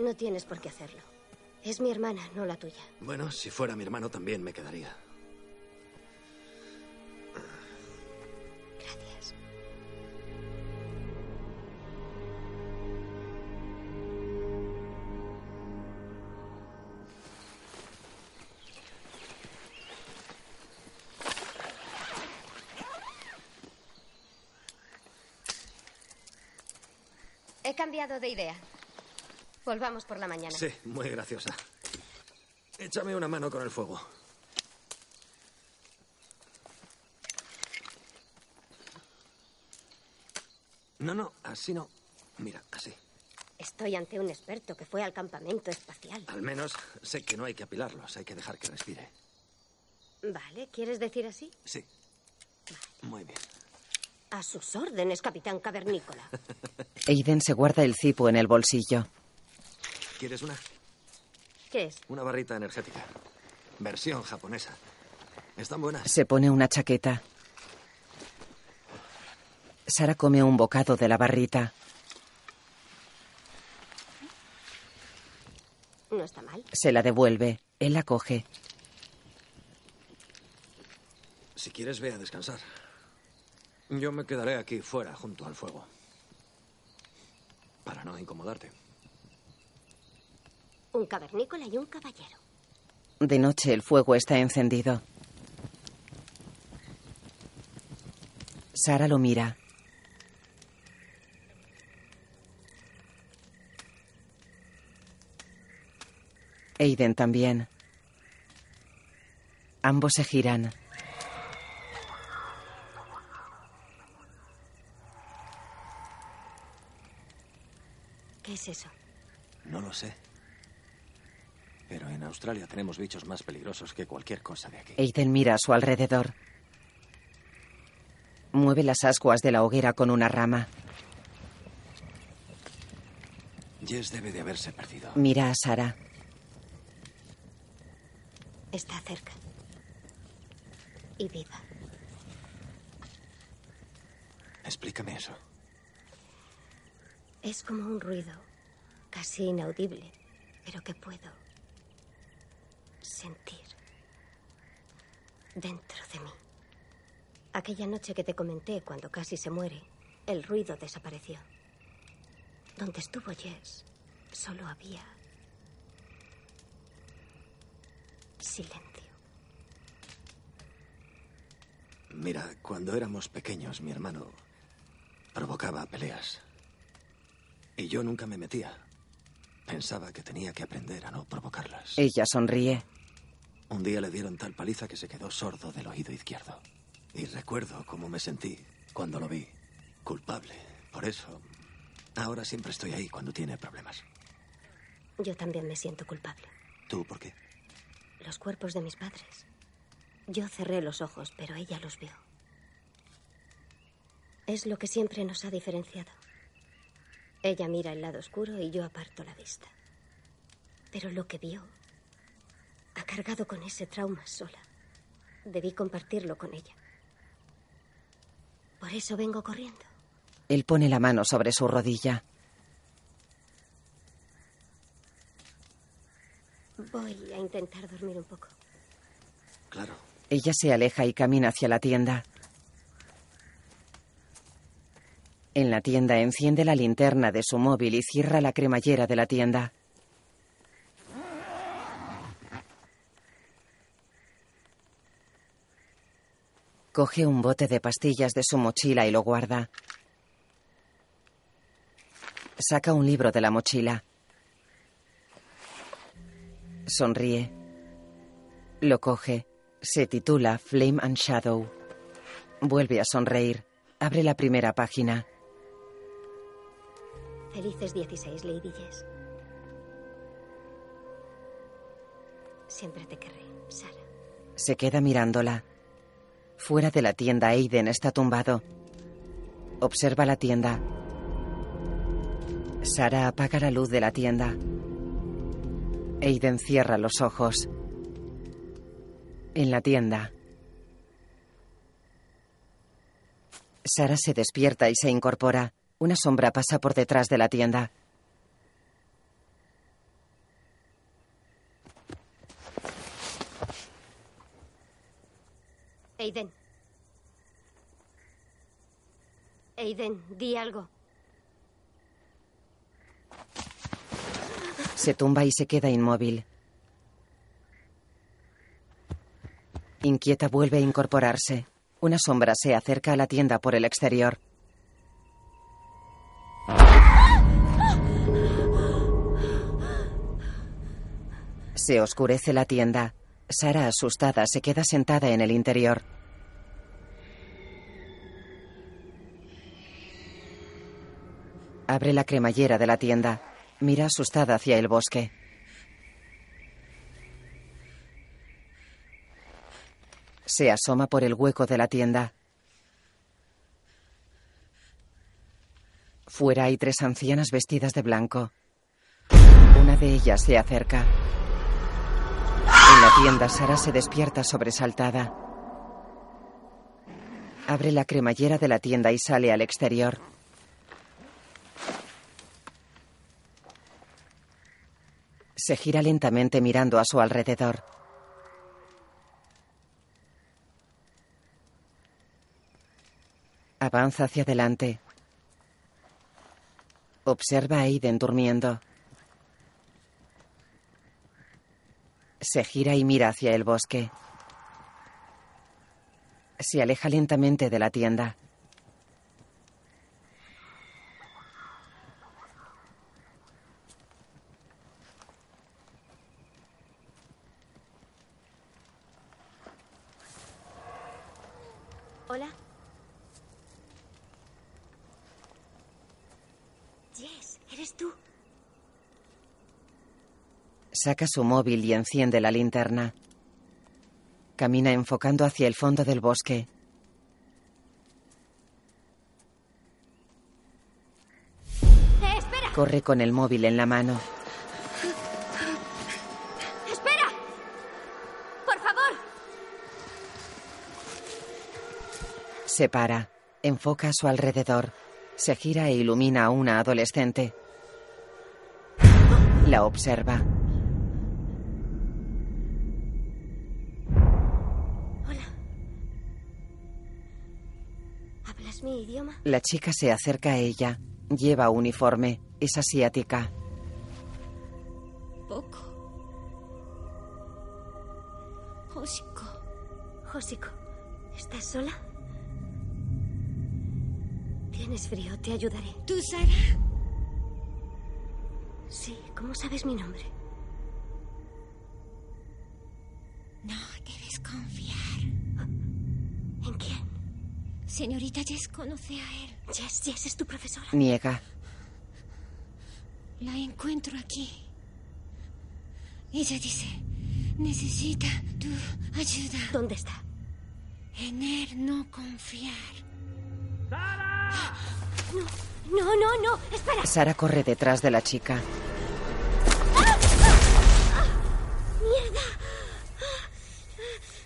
No tienes por qué hacerlo. Es mi hermana, no la tuya. Bueno, si fuera mi hermano también me quedaría. Gracias. He cambiado de idea. Volvamos por la mañana. Sí, muy graciosa. Échame una mano con el fuego. No, no, así no. Mira, así. Estoy ante un experto que fue al campamento espacial. Al menos sé que no hay que apilarlos, hay que dejar que respire. Vale, ¿quieres decir así? Sí. Muy bien. A sus órdenes, capitán cavernícola. Aiden se guarda el cipo en el bolsillo. ¿Quieres una? ¿Qué es? Una barrita energética. Versión japonesa. Están buenas. Se pone una chaqueta. Sara come un bocado de la barrita. No está mal. Se la devuelve. Él la coge. Si quieres, ve a descansar. Yo me quedaré aquí fuera, junto al fuego. Para no incomodarte. Un cavernícola y un caballero. De noche el fuego está encendido. Sara lo mira. Aiden también. Ambos se giran. ¿Qué es eso? No lo sé. Pero en Australia tenemos bichos más peligrosos que cualquier cosa de aquí. Aiden mira a su alrededor. Mueve las ascuas de la hoguera con una rama. Jess debe de haberse perdido. Mira a Sara. Está cerca. Y viva. Explícame eso. Es como un ruido casi inaudible, pero que puedo sentir dentro de mí. Aquella noche que te comenté cuando casi se muere, el ruido desapareció. Donde estuvo Jess, solo había silencio. Mira, cuando éramos pequeños, mi hermano provocaba peleas. Y yo nunca me metía. Pensaba que tenía que aprender a no provocarlas. Ella sonríe. Un día le dieron tal paliza que se quedó sordo del oído izquierdo. Y recuerdo cómo me sentí cuando lo vi. Culpable. Por eso, ahora siempre estoy ahí cuando tiene problemas. Yo también me siento culpable. ¿Tú por qué? Los cuerpos de mis padres. Yo cerré los ojos, pero ella los vio. Es lo que siempre nos ha diferenciado. Ella mira el lado oscuro y yo aparto la vista. Pero lo que vio ha cargado con ese trauma sola. Debí compartirlo con ella. Por eso vengo corriendo. Él pone la mano sobre su rodilla. Voy a intentar dormir un poco. Claro. Ella se aleja y camina hacia la tienda. En la tienda enciende la linterna de su móvil y cierra la cremallera de la tienda. Coge un bote de pastillas de su mochila y lo guarda. Saca un libro de la mochila. Sonríe. Lo coge. Se titula Flame and Shadow. Vuelve a sonreír. Abre la primera página. Felices 16, Lady Jess. Siempre te querré, Sara. Se queda mirándola. Fuera de la tienda, Aiden está tumbado. Observa la tienda. Sara apaga la luz de la tienda. Aiden cierra los ojos. En la tienda. Sara se despierta y se incorpora. Una sombra pasa por detrás de la tienda. Aiden. Aiden, di algo. Se tumba y se queda inmóvil. Inquieta vuelve a incorporarse. Una sombra se acerca a la tienda por el exterior. Se oscurece la tienda. Sara, asustada, se queda sentada en el interior. Abre la cremallera de la tienda. Mira asustada hacia el bosque. Se asoma por el hueco de la tienda. Fuera hay tres ancianas vestidas de blanco. Una de ellas se acerca. Tienda, Sara se despierta sobresaltada. Abre la cremallera de la tienda y sale al exterior. Se gira lentamente mirando a su alrededor. Avanza hacia adelante. Observa a Aiden durmiendo. Se gira y mira hacia el bosque. Se aleja lentamente de la tienda. Hola. Jess, ¿eres tú? Saca su móvil y enciende la linterna. Camina enfocando hacia el fondo del bosque. ¡Eh, espera! Corre con el móvil en la mano. ¡Espera! ¡Por favor! Se para. Enfoca a su alrededor. Se gira e ilumina a una adolescente. La observa. Idioma? La chica se acerca a ella. Lleva uniforme. Es asiática. Poco. Hoshiko. Hosiko, ¿estás sola? ¿Tienes frío? Te ayudaré. ¿Tú, Sara? Sí, ¿cómo sabes mi nombre? Señorita Jess conoce a él. Jess, Jess es tu profesora. Niega. La encuentro aquí. Ella dice, necesita tu ayuda. ¿Dónde está? En él no confiar. No, no, no, espera. Sara corre detrás de la chica. ¡Mierda!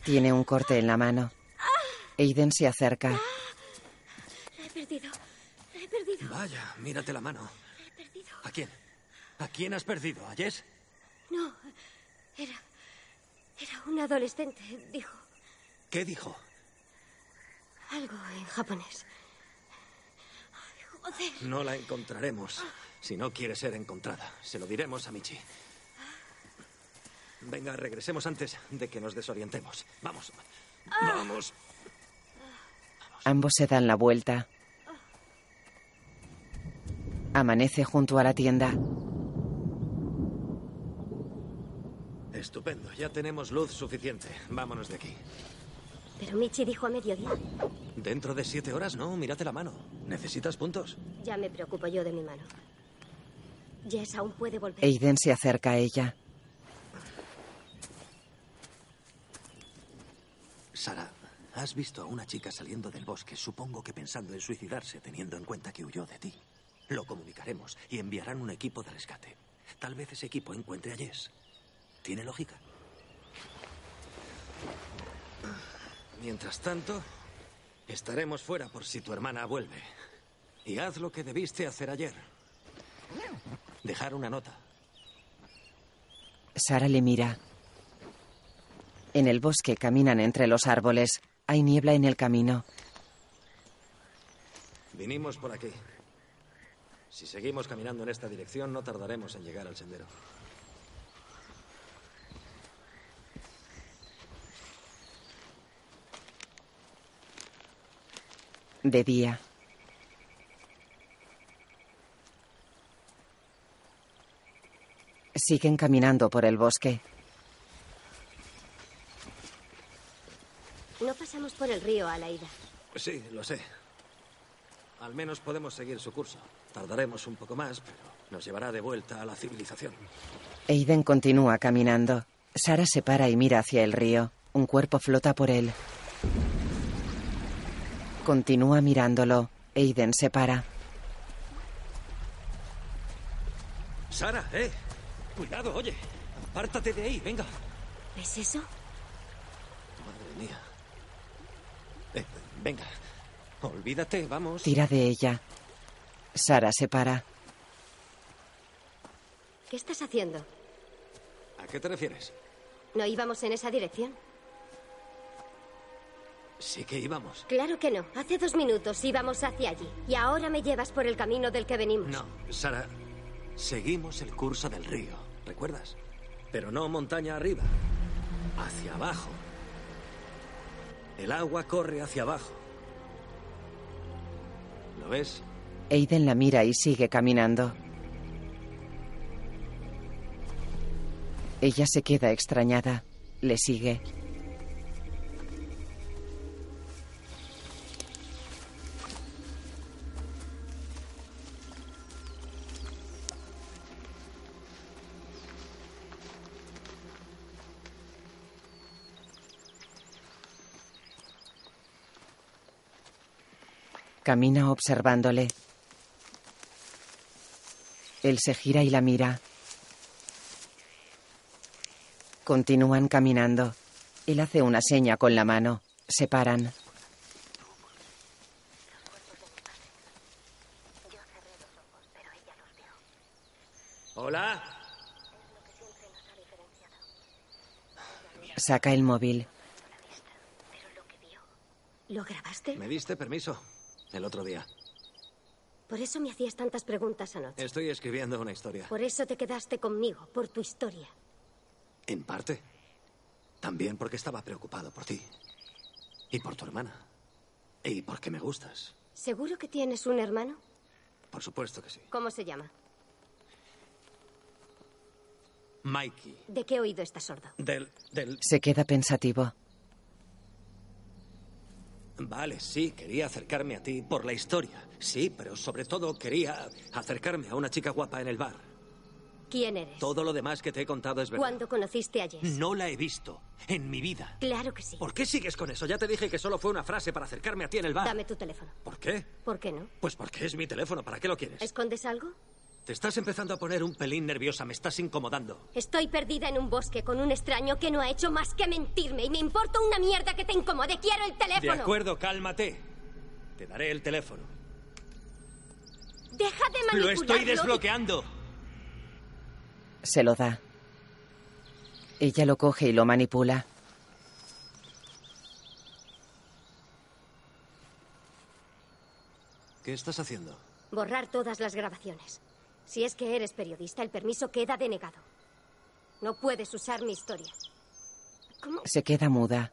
Tiene un corte en la mano. Aiden se acerca. La he perdido. La he perdido. Vaya, mírate la mano. La he perdido. ¿A quién? ¿A quién has perdido? ¿A Jess? No, era. Era un adolescente. Dijo ¿Qué dijo? algo en japonés. Joder. No la encontraremos si no quiere ser encontrada. Se lo diremos a Michi. Venga, regresemos antes de que nos desorientemos. Vamos. Vamos. Ambos se dan la vuelta. Amanece junto a la tienda. Estupendo, ya tenemos luz suficiente. Vámonos de aquí. Pero Michi dijo a mediodía. Dentro de siete horas, no, mírate la mano. ¿Necesitas puntos? Ya me preocupo yo de mi mano. Jess aún puede volver. Aiden se acerca a ella. Sara, has visto a una chica saliendo del bosque, supongo que pensando en suicidarse, teniendo en cuenta que huyó de ti. Lo comunicaremos y enviarán un equipo de rescate. Tal vez ese equipo encuentre a Jess. ¿Tiene lógica? Mientras tanto, estaremos fuera por si tu hermana vuelve. Y haz lo que debiste hacer ayer. Dejar una nota. Sara le mira. En el bosque caminan entre los árboles. Hay niebla en el camino. Vinimos por aquí. Si seguimos caminando en esta dirección, no tardaremos en llegar al sendero. De día. Siguen caminando por el bosque. No pasamos por el río a la ida. Sí, lo sé. Al menos podemos seguir su curso. Tardaremos un poco más, pero nos llevará de vuelta a la civilización. Aiden continúa caminando. Sara se para y mira hacia el río. Un cuerpo flota por él. Continúa mirándolo. Aiden se para. Sara, eh. Cuidado, oye. Apártate de ahí, venga. ¿Es eso? Madre mía. Eh, venga. Olvídate, vamos. Tira de ella. Sara se para. ¿Qué estás haciendo? ¿A qué te refieres? ¿No íbamos en esa dirección? Sí que íbamos. Claro que no. Hace dos minutos íbamos hacia allí. Y ahora me llevas por el camino del que venimos. No, Sara. Seguimos el curso del río, ¿recuerdas? Pero no montaña arriba. Hacia abajo. El agua corre hacia abajo. ¿Lo ves? Aiden la mira y sigue caminando. Ella se queda extrañada. Le sigue. Camina observándole. Él se gira y la mira. Continúan caminando. Él hace una seña con la mano. Se paran. Hola. Saca el móvil. ¿Lo grabaste? Me diste permiso el otro día. Por eso me hacías tantas preguntas anoche. Estoy escribiendo una historia. Por eso te quedaste conmigo, por tu historia. En parte. También porque estaba preocupado por ti. Y por tu hermana. Y porque me gustas. ¿Seguro que tienes un hermano? Por supuesto que sí. ¿Cómo se llama? Mikey. ¿De qué oído está sordo? Del. del. Se queda pensativo. Vale, sí, quería acercarme a ti por la historia. Sí, pero sobre todo quería acercarme a una chica guapa en el bar. ¿Quién eres? Todo lo demás que te he contado es verdad. ¿Cuándo conociste a Jess? No la he visto en mi vida. Claro que sí. ¿Por qué sigues con eso? Ya te dije que solo fue una frase para acercarme a ti en el bar. Dame tu teléfono. ¿Por qué? ¿Por qué no? Pues porque es mi teléfono. ¿Para qué lo quieres? ¿Escondes algo? Te estás empezando a poner un pelín nerviosa. Me estás incomodando. Estoy perdida en un bosque con un extraño que no ha hecho más que mentirme y me importa una mierda que te incomode. Quiero el teléfono. De acuerdo, cálmate. Te daré el teléfono. Deja de manipularlo. Lo estoy desbloqueando. Se lo da. Ella lo coge y lo manipula. ¿Qué estás haciendo? Borrar todas las grabaciones. Si es que eres periodista, el permiso queda denegado. No puedes usar mi historia. ¿Cómo? Se queda muda.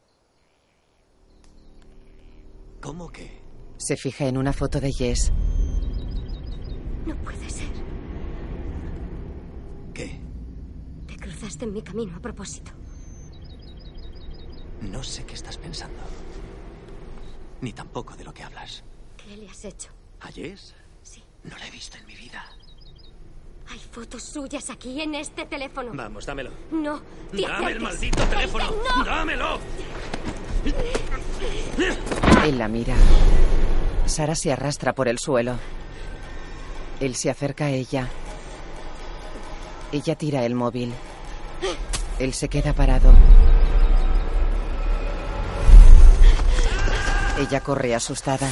¿Cómo que? Se fija en una foto de Jess. No puede ser. ¿Qué? Te cruzaste en mi camino a propósito. No sé qué estás pensando. Ni tampoco de lo que hablas. ¿Qué le has hecho? ¿A Jess? Sí. No la he visto en mi vida. Hay fotos suyas aquí en este teléfono. Vamos, dámelo. No. te ¡Dame el maldito teléfono! ¡No! ¡Dámelo! Él la mira. Sara se arrastra por el suelo. Él se acerca a ella. Ella tira el móvil. Él se queda parado. Ella corre asustada.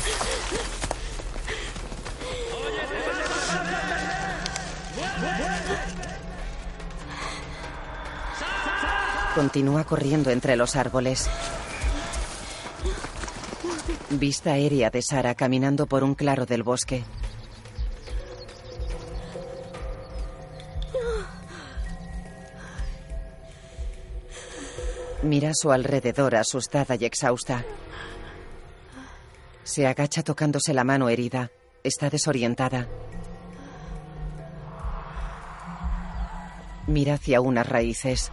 Continúa corriendo entre los árboles. Vista aérea de Sara caminando por un claro del bosque. Mira a su alrededor asustada y exhausta. Se agacha tocándose la mano herida. Está desorientada. Mira hacia unas raíces.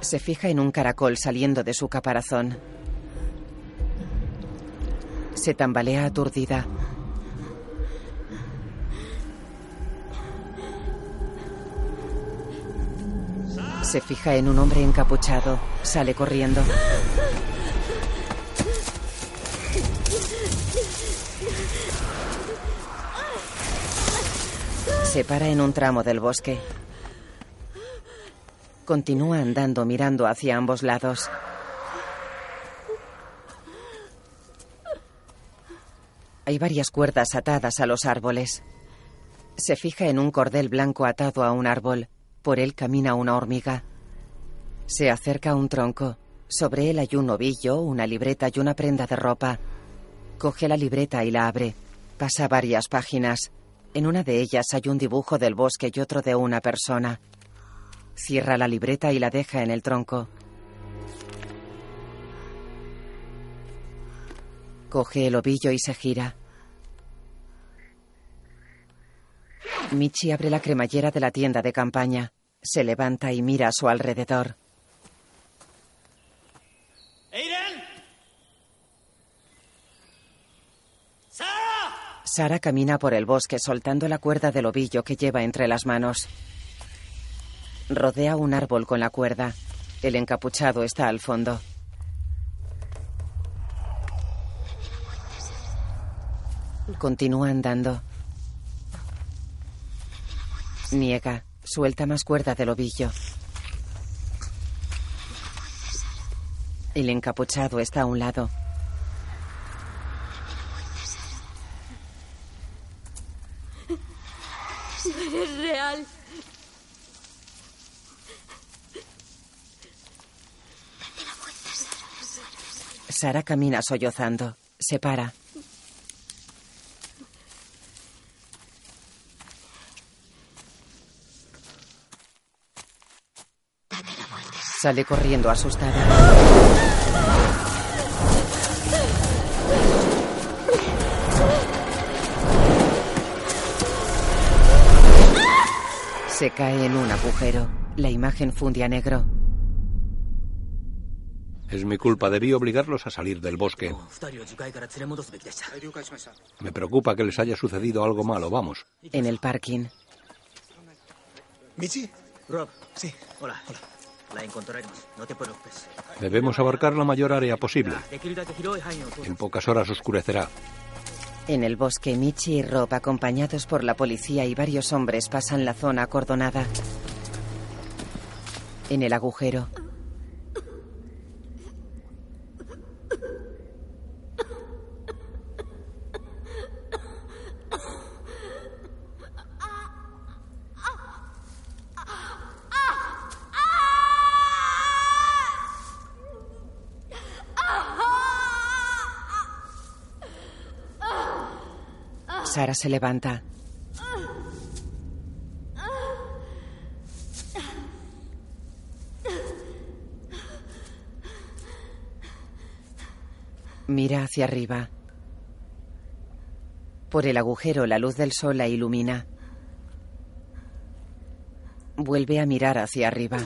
Se fija en un caracol saliendo de su caparazón. Se tambalea aturdida. Se fija en un hombre encapuchado. Sale corriendo. Se para en un tramo del bosque. Continúa andando mirando hacia ambos lados. Hay varias cuerdas atadas a los árboles. Se fija en un cordel blanco atado a un árbol. Por él camina una hormiga. Se acerca a un tronco. Sobre él hay un ovillo, una libreta y una prenda de ropa. Coge la libreta y la abre. Pasa varias páginas. En una de ellas hay un dibujo del bosque y otro de una persona. Cierra la libreta y la deja en el tronco. Coge el ovillo y se gira. Michi abre la cremallera de la tienda de campaña. Se levanta y mira a su alrededor. ¡Aiden! Sara camina por el bosque soltando la cuerda del ovillo que lleva entre las manos. Rodea un árbol con la cuerda. El encapuchado está al fondo. Continúa andando. Niega. Suelta más cuerda del ovillo. El encapuchado está a un lado. Sara camina sollozando. Se para. Sale corriendo asustada. Se cae en un agujero. La imagen funde a negro. Es mi culpa, debí obligarlos a salir del bosque. Me preocupa que les haya sucedido algo malo, vamos. En el parking. ¿Michi? Rob. Sí. Hola. Hola. La encontraremos, no te preocupes. Debemos abarcar la mayor área posible. En pocas horas oscurecerá. En el bosque, Michi y Rob, acompañados por la policía y varios hombres, pasan la zona acordonada. En el agujero. Sara se levanta. Mira hacia arriba. Por el agujero la luz del sol la ilumina. Vuelve a mirar hacia arriba.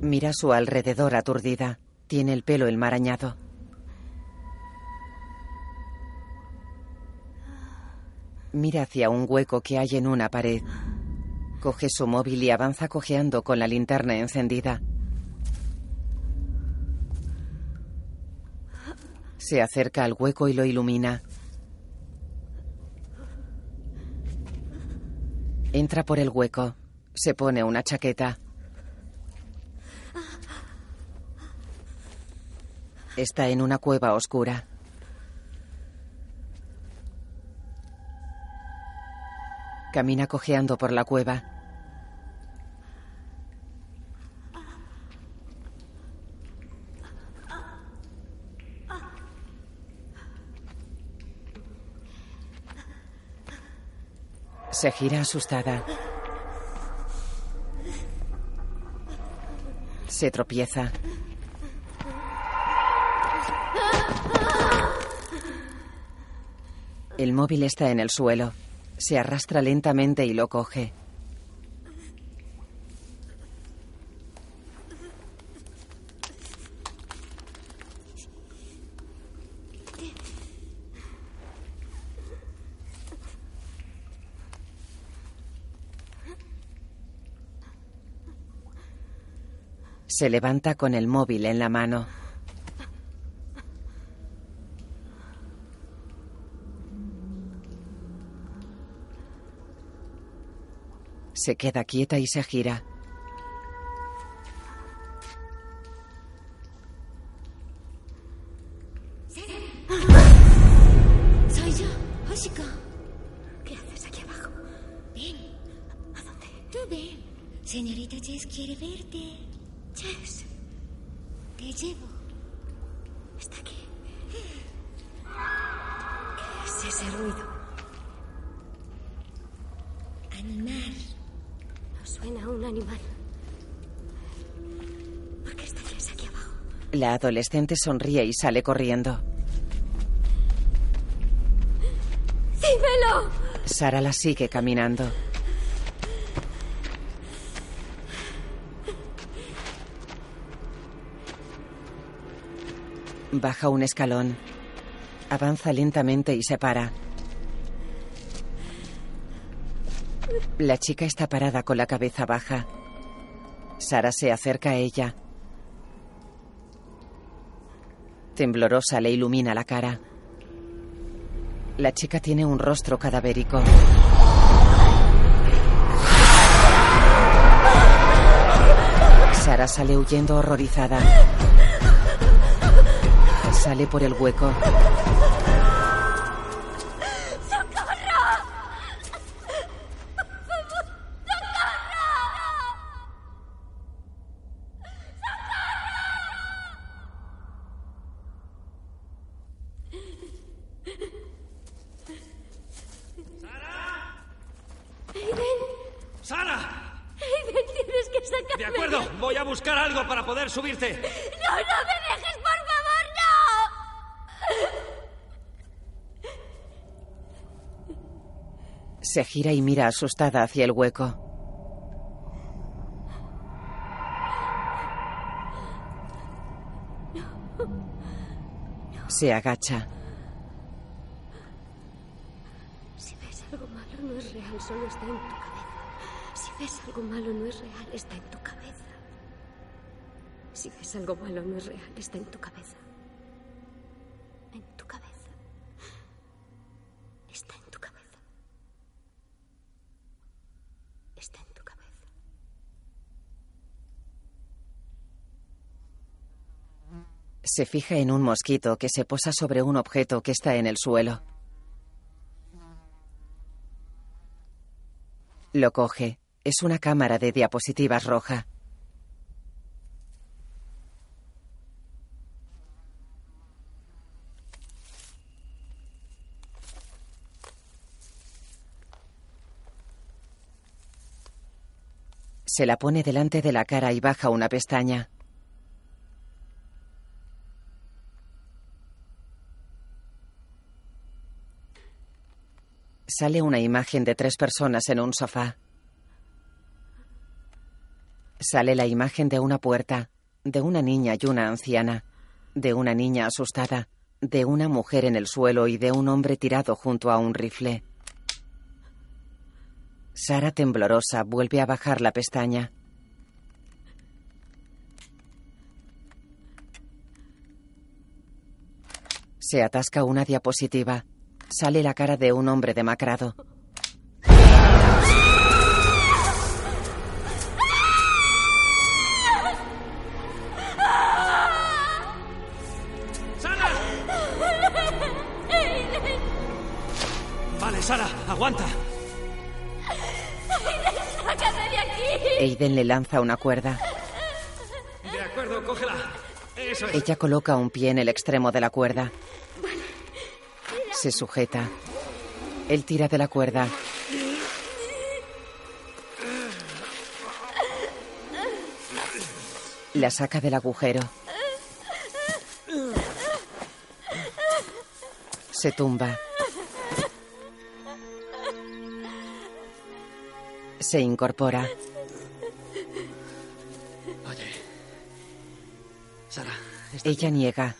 Mira su alrededor aturdida. Tiene el pelo enmarañado. Mira hacia un hueco que hay en una pared. Coge su móvil y avanza cojeando con la linterna encendida. Se acerca al hueco y lo ilumina. Entra por el hueco. Se pone una chaqueta. Está en una cueva oscura. Camina cojeando por la cueva. Se gira asustada. Se tropieza. El móvil está en el suelo. Se arrastra lentamente y lo coge. Se levanta con el móvil en la mano. Se queda quieta y se gira. Adolescente sonríe y sale corriendo. ¡Dímelo! Sara la sigue caminando. Baja un escalón. Avanza lentamente y se para. La chica está parada con la cabeza baja. Sara se acerca a ella. Temblorosa le ilumina la cara. La chica tiene un rostro cadavérico. Sara sale huyendo horrorizada. Sale por el hueco. Se gira y mira asustada hacia el hueco. Se agacha. Si ves algo malo, no es real, solo está en tu cabeza. Si ves algo malo, no es real, está en tu cabeza. Si ves algo malo, no es real, está en tu cabeza. se fija en un mosquito que se posa sobre un objeto que está en el suelo. Lo coge. Es una cámara de diapositivas roja. Se la pone delante de la cara y baja una pestaña. Sale una imagen de tres personas en un sofá. Sale la imagen de una puerta, de una niña y una anciana, de una niña asustada, de una mujer en el suelo y de un hombre tirado junto a un rifle. Sara, temblorosa, vuelve a bajar la pestaña. Se atasca una diapositiva. Sale la cara de un hombre demacrado. ¡Sara! Vale, Sara, aguanta. ¡Sácame de aquí! Aiden le lanza una cuerda. De acuerdo, cógela. Eso es. Ella coloca un pie en el extremo de la cuerda. Se sujeta. Él tira de la cuerda. La saca del agujero. Se tumba. Se incorpora. Oye. Sara, Ella niega.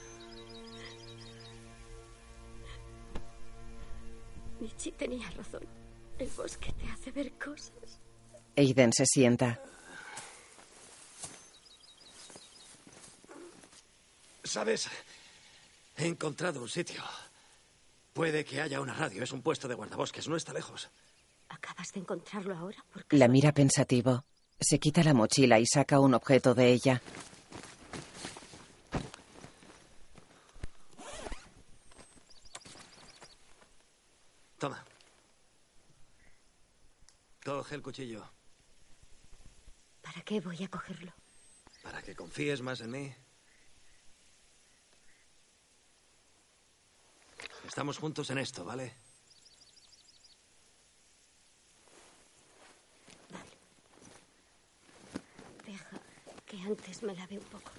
Aiden se sienta. ¿Sabes? He encontrado un sitio. Puede que haya una radio. Es un puesto de guardabosques. No está lejos. ¿Acabas de encontrarlo ahora? Por La mira pensativo. Se quita la mochila y saca un objeto de ella. Toma. Coge el cuchillo. ¿Para qué voy a cogerlo? Para que confíes más en mí. Estamos juntos en esto, ¿vale? Deja que antes me lave un poco.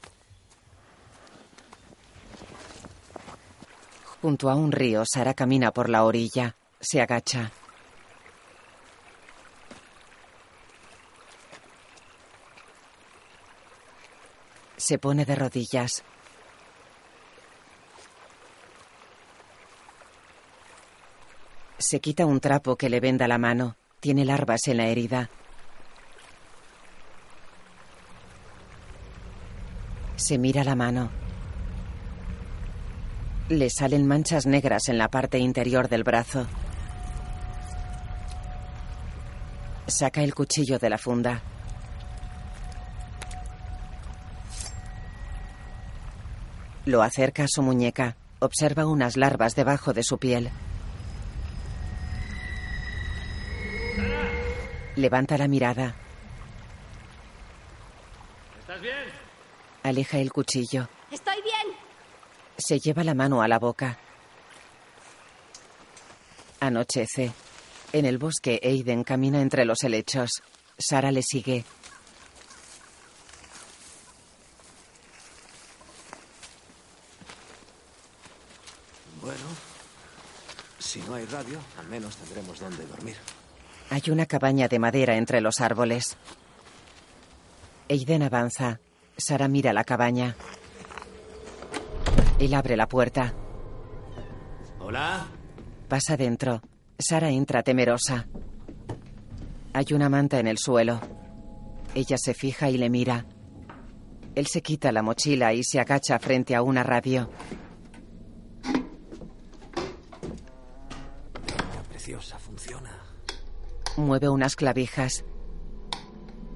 Junto a un río, Sara camina por la orilla. Se agacha. Se pone de rodillas. Se quita un trapo que le venda la mano. Tiene larvas en la herida. Se mira la mano. Le salen manchas negras en la parte interior del brazo. Saca el cuchillo de la funda. Lo acerca a su muñeca. Observa unas larvas debajo de su piel. Levanta la mirada. ¿Estás bien? Aleja el cuchillo. ¡Estoy bien! Se lleva la mano a la boca. Anochece. En el bosque, Aiden camina entre los helechos. Sara le sigue. Bueno, si no hay radio, al menos tendremos donde dormir. Hay una cabaña de madera entre los árboles. Aiden avanza. Sara mira la cabaña. Él abre la puerta. Hola. Pasa dentro. Sara entra temerosa. Hay una manta en el suelo. Ella se fija y le mira. Él se quita la mochila y se agacha frente a una radio. Preciosa, funciona. Mueve unas clavijas.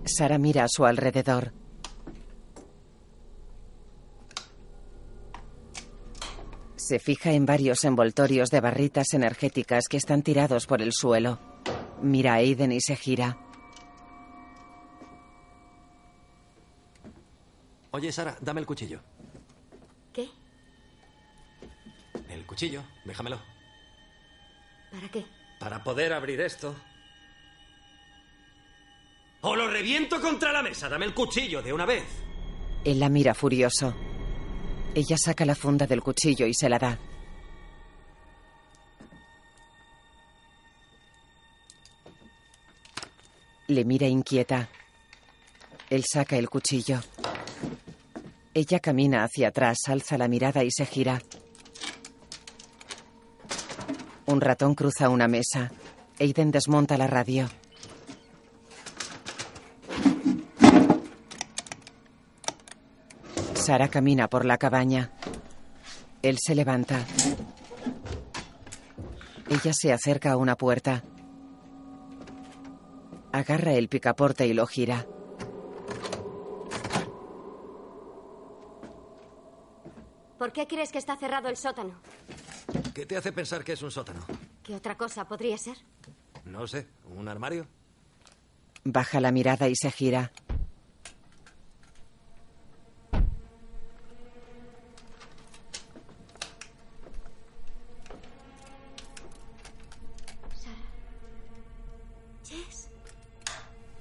Sara mira a su alrededor. Se fija en varios envoltorios de barritas energéticas que están tirados por el suelo. Mira a Aiden y se gira. Oye, Sara, dame el cuchillo. ¿Qué? El cuchillo, déjamelo. ¿Para qué? Para poder abrir esto. O lo reviento contra la mesa. Dame el cuchillo de una vez. Él la mira furioso. Ella saca la funda del cuchillo y se la da. Le mira inquieta. Él saca el cuchillo. Ella camina hacia atrás, alza la mirada y se gira. Un ratón cruza una mesa. Aiden desmonta la radio. Sara camina por la cabaña. Él se levanta. Ella se acerca a una puerta. Agarra el picaporte y lo gira. ¿Por qué crees que está cerrado el sótano? ¿Qué te hace pensar que es un sótano? ¿Qué otra cosa podría ser? No sé, ¿un armario? Baja la mirada y se gira.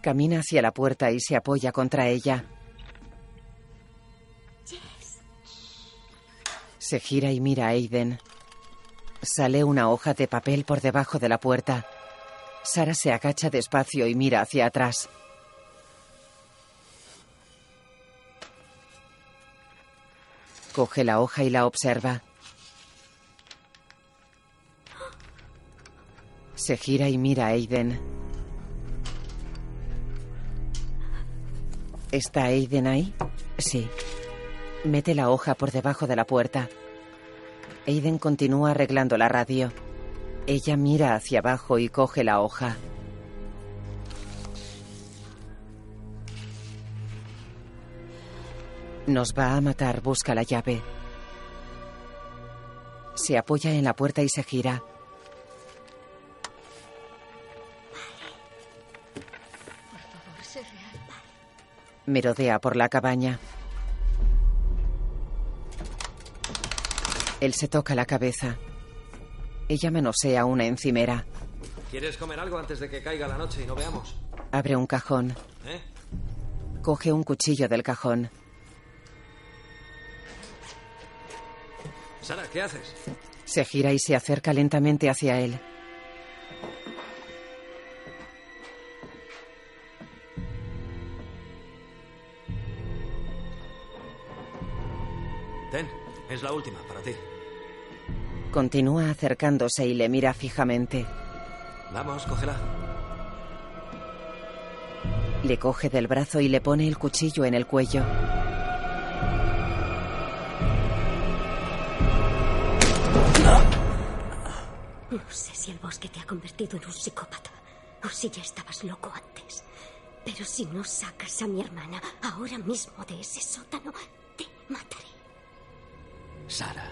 Camina hacia la puerta y se apoya contra ella. Se gira y mira a Aiden. Sale una hoja de papel por debajo de la puerta. Sara se agacha despacio y mira hacia atrás. Coge la hoja y la observa. Se gira y mira a Aiden. ¿Está Aiden ahí? Sí. Mete la hoja por debajo de la puerta. Aiden continúa arreglando la radio. Ella mira hacia abajo y coge la hoja. Nos va a matar, busca la llave. Se apoya en la puerta y se gira. Merodea por la cabaña. Él se toca la cabeza. Ella manosea una encimera. ¿Quieres comer algo antes de que caiga la noche y no veamos? Abre un cajón. ¿Eh? Coge un cuchillo del cajón. Sara, ¿qué haces? Se gira y se acerca lentamente hacia él. Es la última para ti. Continúa acercándose y le mira fijamente. Vamos, cógela. Le coge del brazo y le pone el cuchillo en el cuello. No sé si el bosque te ha convertido en un psicópata o si ya estabas loco antes. Pero si no sacas a mi hermana ahora mismo de ese sótano, te mataré. Sara.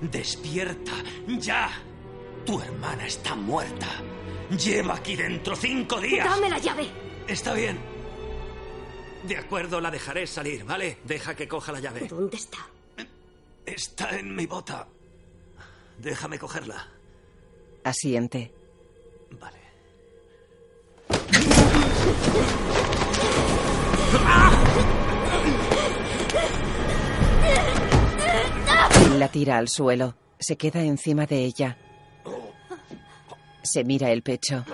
Despierta, ya. Tu hermana está muerta. Lleva aquí dentro cinco días. ¡Dame la llave! Está bien. De acuerdo, la dejaré salir, ¿vale? Deja que coja la llave. ¿Dónde está? Está en mi bota. Déjame cogerla. Asiente. Vale. La tira al suelo. Se queda encima de ella. Se mira el pecho.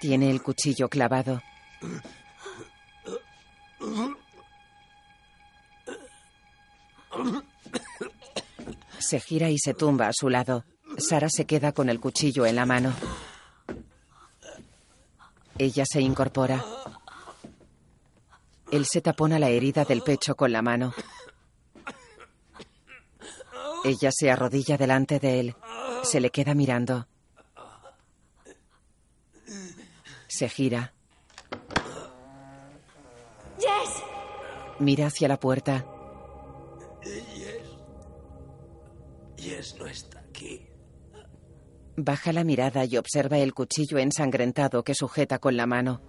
Tiene el cuchillo clavado. Se gira y se tumba a su lado. Sara se queda con el cuchillo en la mano. Ella se incorpora. Él se tapona la herida del pecho con la mano. Ella se arrodilla delante de él. Se le queda mirando. Se gira. ¡Jess! Mira hacia la puerta. Yes. Yes no está aquí. Baja la mirada y observa el cuchillo ensangrentado que sujeta con la mano.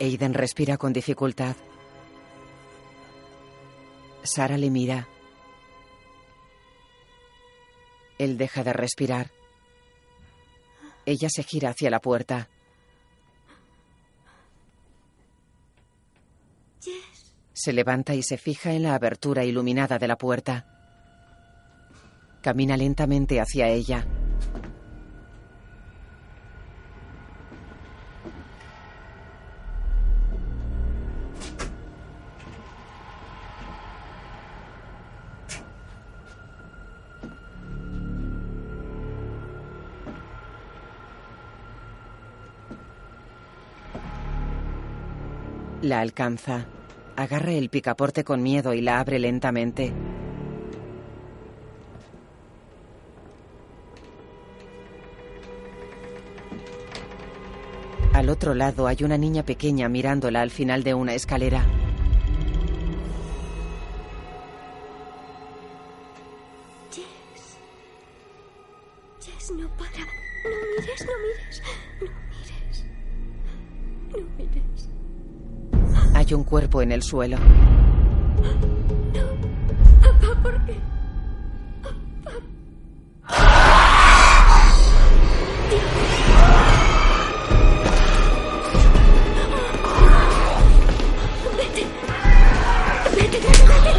Aiden respira con dificultad. Sara le mira. Él deja de respirar. Ella se gira hacia la puerta. Jess. Se levanta y se fija en la abertura iluminada de la puerta. Camina lentamente hacia ella. La alcanza. Agarra el picaporte con miedo y la abre lentamente. Al otro lado hay una niña pequeña mirándola al final de una escalera. Hay un cuerpo en el suelo. Papá, ¿por qué? Vete. Vete, vete, vete.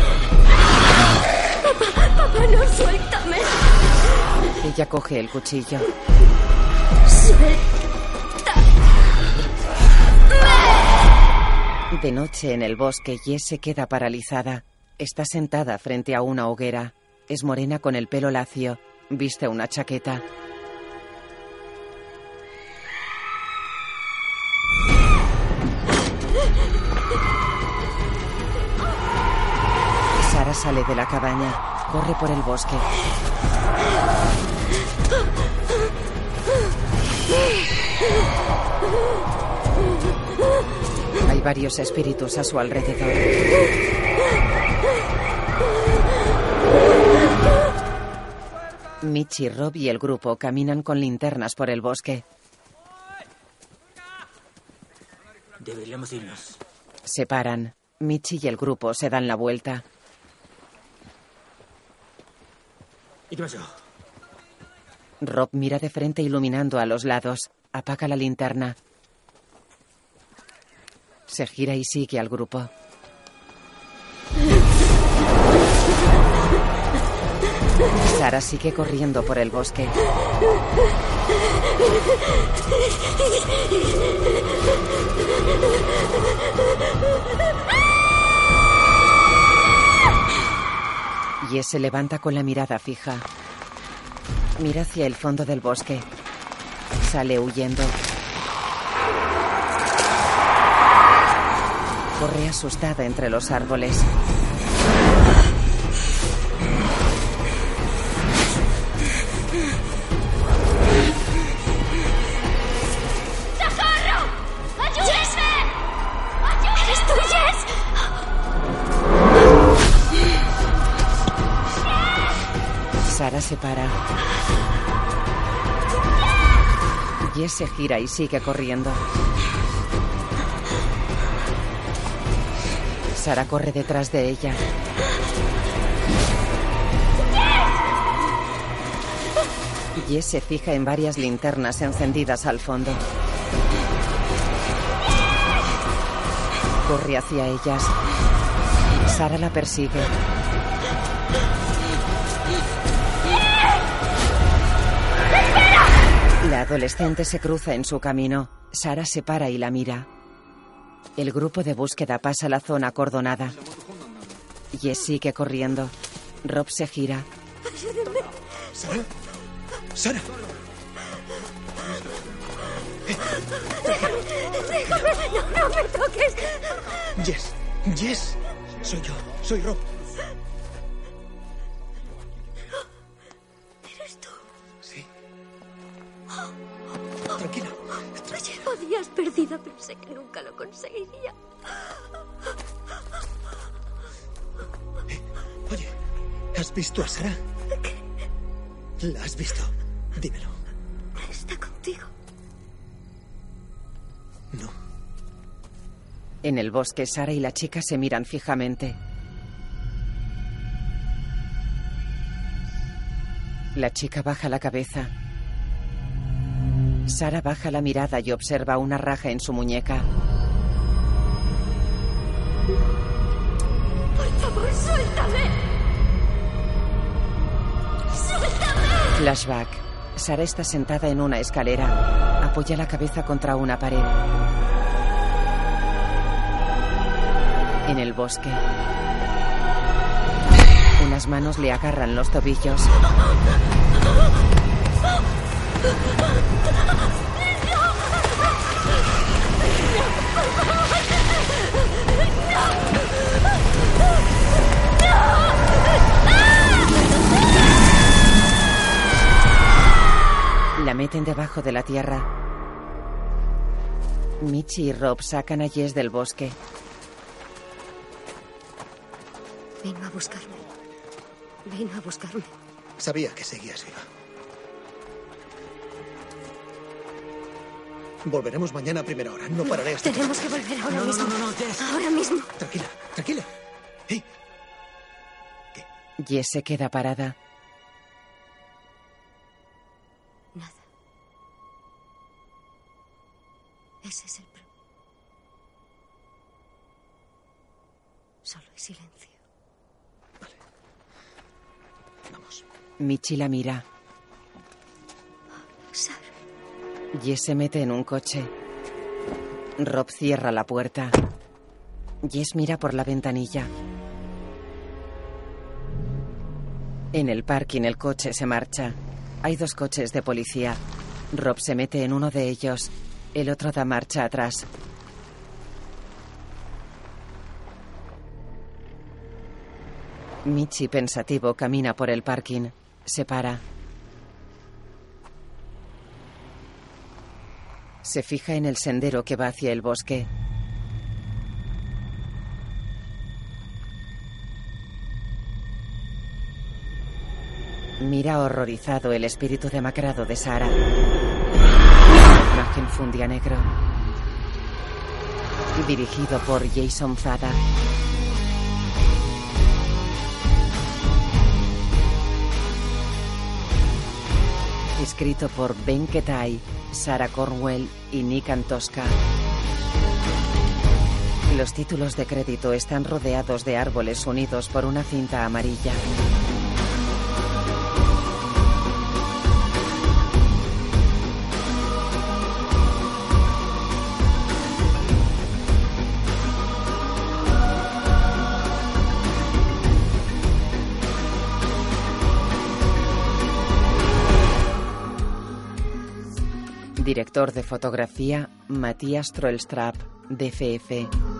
Papá, papá, no, suéltame. Ella coge el cuchillo. De noche en el bosque, Jess se queda paralizada. Está sentada frente a una hoguera. Es morena con el pelo lacio. Viste una chaqueta. Sara sale de la cabaña. Corre por el bosque. Hay varios espíritus a su alrededor. Michi, Rob y el grupo caminan con linternas por el bosque. Deberíamos irnos. Se paran. Michi y el grupo se dan la vuelta. Ikimasho. Rob mira de frente iluminando a los lados. Apaga la linterna. Se gira y sigue al grupo. Sara sigue corriendo por el bosque. Jess se levanta con la mirada fija. Mira hacia el fondo del bosque. Sale huyendo. Corre asustada entre los árboles. ¡Socorro! ¡Ayúdame! ¿Eres tú, Jess? Sara se para. Jess se gira y sigue corriendo. Sara corre detrás de ella. Jess se fija en varias linternas encendidas al fondo. Corre hacia ellas. Sara la persigue. La adolescente se cruza en su camino. Sara se para y la mira. El grupo de búsqueda pasa la zona acordonada. Jess sigue corriendo. Rob se gira. ¿Sara? ¿Sara? Déjame, déjame. No, no me toques. Jess, Jess. Soy yo, soy Rob. Perdida. Pensé que nunca lo conseguiría. Oye, ¿has visto a Sara? ¿La has visto? Dímelo. Está contigo. No. En el bosque, Sara y la chica se miran fijamente. La chica baja la cabeza. Sara baja la mirada y observa una raja en su muñeca. Por favor, suéltame. ¡Suéltame! Flashback. Sara está sentada en una escalera. Apoya la cabeza contra una pared. En el bosque. Unas manos le agarran los tobillos. La meten debajo de la tierra. Michi y Rob sacan a Jess del bosque. Vino a buscarme. Vino a buscarme. Sabía que seguías viva. Volveremos mañana a primera hora. No pararé hasta Tenemos que volver ahora No, mismo. no, no, no, Jess. Ahora mismo. Tranquila, tranquila. Jess se queda parada. Nada. Ese es el pro. Solo hay silencio. Michi la mira. Sara. Jess se mete en un coche. Rob cierra la puerta. Jess mira por la ventanilla. En el parking el coche se marcha. Hay dos coches de policía. Rob se mete en uno de ellos. El otro da marcha atrás. Michi, pensativo, camina por el parking. Se para. Se fija en el sendero que va hacia el bosque. Mira horrorizado el espíritu demacrado de Sara. La imagen fundía negro. Dirigido por Jason Zada. Escrito por Ben Ketai, Sarah Cornwell y Nick Antosca. Los títulos de crédito están rodeados de árboles unidos por una cinta amarilla. Director de fotografía, Matías Troelstrap, DFF.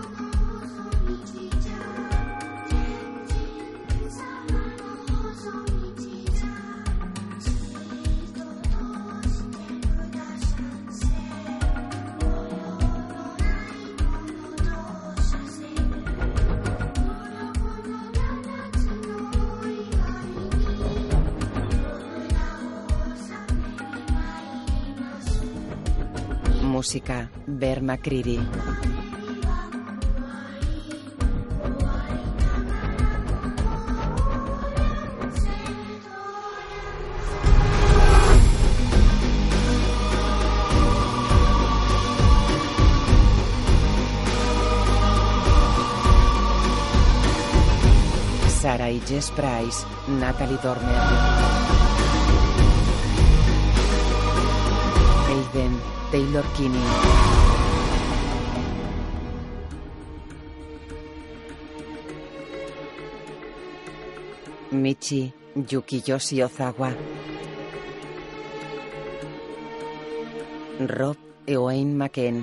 Música, Ver. Sarah y Jess Price, Natalie Dormer. Aiden, Taylor Kinney. Michi, Yukiyoshi Ozawa. Rob Eoin McKen.